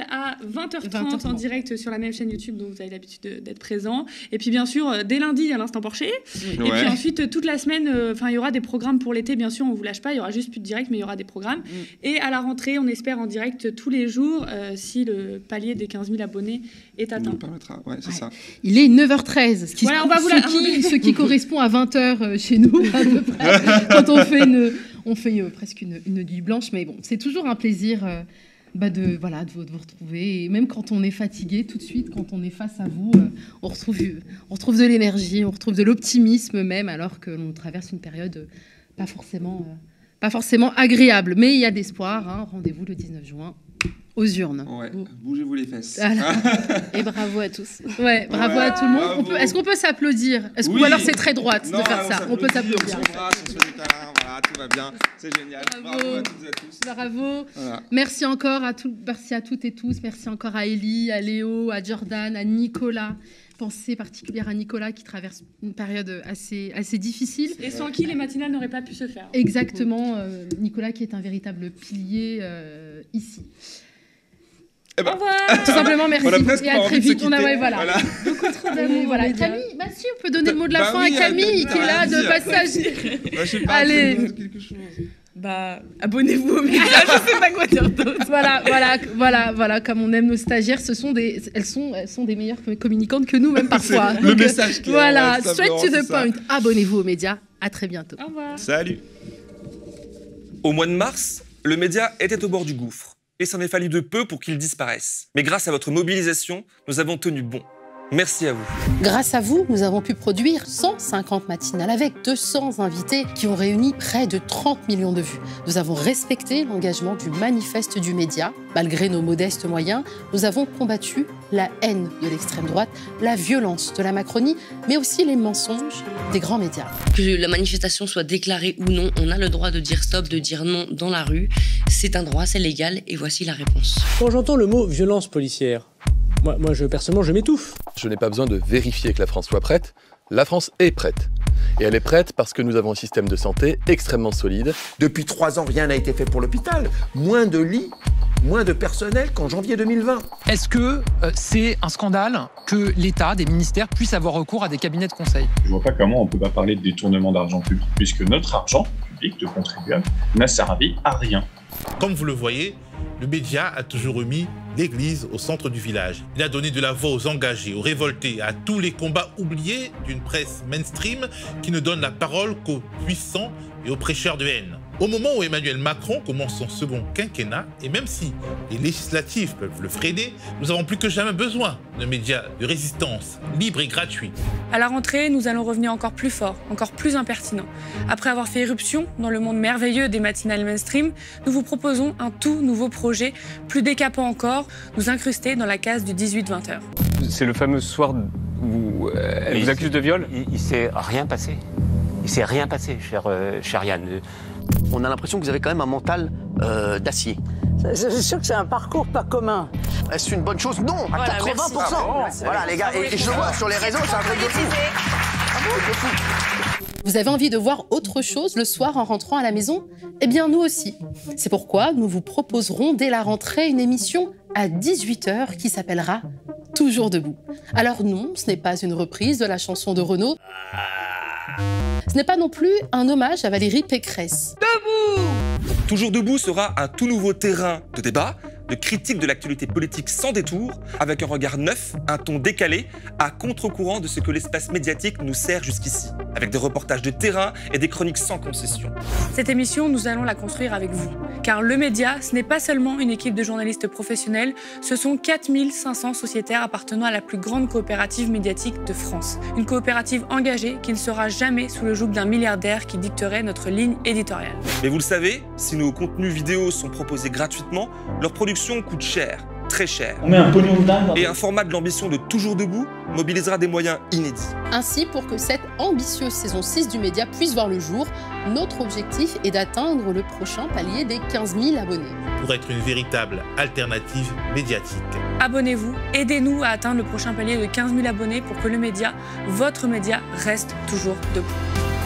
à 20h30, 20h30. en direct sur la même chaîne YouTube dont vous avez l'habitude de- d'être présent. Et puis bien sûr, euh, dès lundi à l'instant Porcher. Et Ouais. puis ensuite, toute la semaine, euh, enfin, il y aura des programmes pour l'été, bien sûr, on vous lâche pas. Il y aura juste plus de direct, mais il y aura des programmes. Et à la rentrée, on espère en direct tous les jours euh, si le palier des 15 000 abonnés est atteint. le permettra, ouais, c'est ça. Il est 9h13, ce qui, Voilà, on va vous ce qui- ce qui correspond à 20h chez nous, à peu près, quand on fait, une, on fait euh, presque une, une nuit blanche. Mais bon, c'est toujours un plaisir euh, bah, de, voilà, de, vous, de vous retrouver. Et même quand on est fatigué, tout de suite, quand on est face à vous, euh, on, retrouve, on retrouve de l'énergie, on retrouve de l'optimisme même, alors que l'on traverse une période euh, pas forcément, euh, pas forcément agréable. Mais il y a de l'espoir. hein. Rendez-vous le 19 juin aux urnes. Ouais, bougez-vous les fesses. Voilà. Et bravo à tous. Ouais, bravo à tout le monde. Peut- Est-ce qu'on peut s'applaudir? Est-ce que- Oui. Ou alors c'est très droite Non, de faire on ça On peut s'applaudir. Tout va bien. C'est génial. Bravo. à toutes et à tous. Bravo. Voilà. Merci encore à tout, merci à toutes et tous. Merci encore à Ellie, à Léo, à Jordan, à Nicolas. Pensée particulière à Nicolas qui traverse une période assez, assez difficile. Et sans qui les matinales n'auraient pas pu se faire. Exactement, euh, Nicolas qui est un véritable pilier euh, ici. Eh ben, Au revoir. Tout simplement, merci. On a presque et à très vite. On a, quitter. ouais, voilà. Voilà. Beaucoup trop d'amour. Voilà. Camille, bah si, on peut donner le mot de la Bah fin oui, à Camille qui est là de dire. passage. Ouais, je sais pas, Allez. quelque chose. bah, abonnez-vous aux médias, je sais pas quoi dire d'autre. Voilà, voilà, voilà, voilà, comme on aime nos stagiaires, ce sont des, elles sont, elles sont des meilleures communicantes que nous, même parfois. le Donc, message clair, Voilà, ouais, straight to the point. Abonnez-vous aux médias. À très bientôt. Au revoir. Salut. Au mois de mars, le média était au bord du gouffre. Et s'en est fallu de peu pour qu'il disparaisse. Mais grâce à votre mobilisation, nous avons tenu bon. Merci à vous. Grâce à vous, nous avons pu produire 150 matinales avec 200 invités qui ont réuni près de 30 millions de vues. Nous avons respecté l'engagement du manifeste du média. Malgré nos modestes moyens, nous avons combattu la haine de l'extrême droite, la violence de la Macronie, mais aussi les mensonges des grands médias. Que la manifestation soit déclarée ou non, on a le droit de dire stop, de dire non dans la rue. C'est un droit, c'est légal, et voici la réponse. Quand j'entends le mot violence policière, moi, moi je, personnellement, je m'étouffe. Je n'ai pas besoin de vérifier que la France soit prête. La France est prête. Et elle est prête parce que nous avons un système de santé extrêmement solide. Depuis trois ans, rien n'a été fait pour l'hôpital. Moins de lits, moins de personnel qu'en janvier 2020. Est-ce que euh, c'est un scandale que l'État, des ministères, puissent avoir recours à des cabinets de conseil? Je vois pas comment on peut pas parler de détournement d'argent public, puisque notre argent public de contribuable n'a servi à rien. Comme vous le voyez, le média a toujours remis l'église au centre du village. Il a donné de la voix aux engagés, aux révoltés, à tous les combats oubliés d'une presse mainstream qui ne donne la parole qu'aux puissants et aux prêcheurs de haine. Au moment où Emmanuel Macron commence son second quinquennat, et même si les législatives peuvent le freiner, nous avons plus que jamais besoin de médias de résistance, libres et gratuits. À la rentrée, nous allons revenir encore plus fort, encore plus impertinent. Après avoir fait éruption dans le monde merveilleux des matinales mainstream, nous vous proposons un tout nouveau projet, plus décapant encore, nous incruster dans la case du 18-20 heures. C'est le fameux soir où euh, elle Mais vous accuse de viol Il, il s'est rien passé. Il s'est rien passé, cher, euh, cher Yann. On a l'impression que vous avez quand même un mental euh, d'acier. C'est sûr que c'est un parcours pas commun. Est-ce une bonne chose? Non, à Voilà, 80%. merci. Bravo. Voilà les gars, et, et je le vois sur les réseaux, c'est un truc de fou. Vous avez envie de voir autre chose le soir en rentrant à la maison? Eh bien, nous aussi. C'est pourquoi nous vous proposerons dès la rentrée une émission à 18h qui s'appellera Toujours debout. Alors non, ce n'est pas une reprise de la chanson de Renaud. Ce n'est pas non plus un hommage à Valérie Pécresse. Toujours debout sera un tout nouveau terrain de débat, de critique de l'actualité politique sans détour, avec un regard neuf, un ton décalé, à contre-courant de ce que l'espace médiatique nous sert jusqu'ici, avec des reportages de terrain et des chroniques sans concession. Cette émission, nous allons la construire avec vous. Car le média, ce n'est pas seulement une équipe de journalistes professionnels, ce sont 4500 sociétaires appartenant à la plus grande coopérative médiatique de France. Une coopérative engagée qui ne sera jamais sous le joug d'un milliardaire qui dicterait notre ligne éditoriale. Mais vous le savez, si nos contenus vidéo sont proposés gratuitement, leur production coûte cher, très cher. On met un pognon de dingue Et un format de l'ambition de Toujours debout mobilisera des moyens inédits. Ainsi, pour que cette ambitieuse saison 6 du média puisse voir le jour, notre objectif est d'atteindre le prochain palier des 15 000 abonnés. Pour être une véritable alternative médiatique. Abonnez-vous, aidez-nous à atteindre le prochain palier de 15 000 abonnés pour que le média, votre média, reste toujours debout.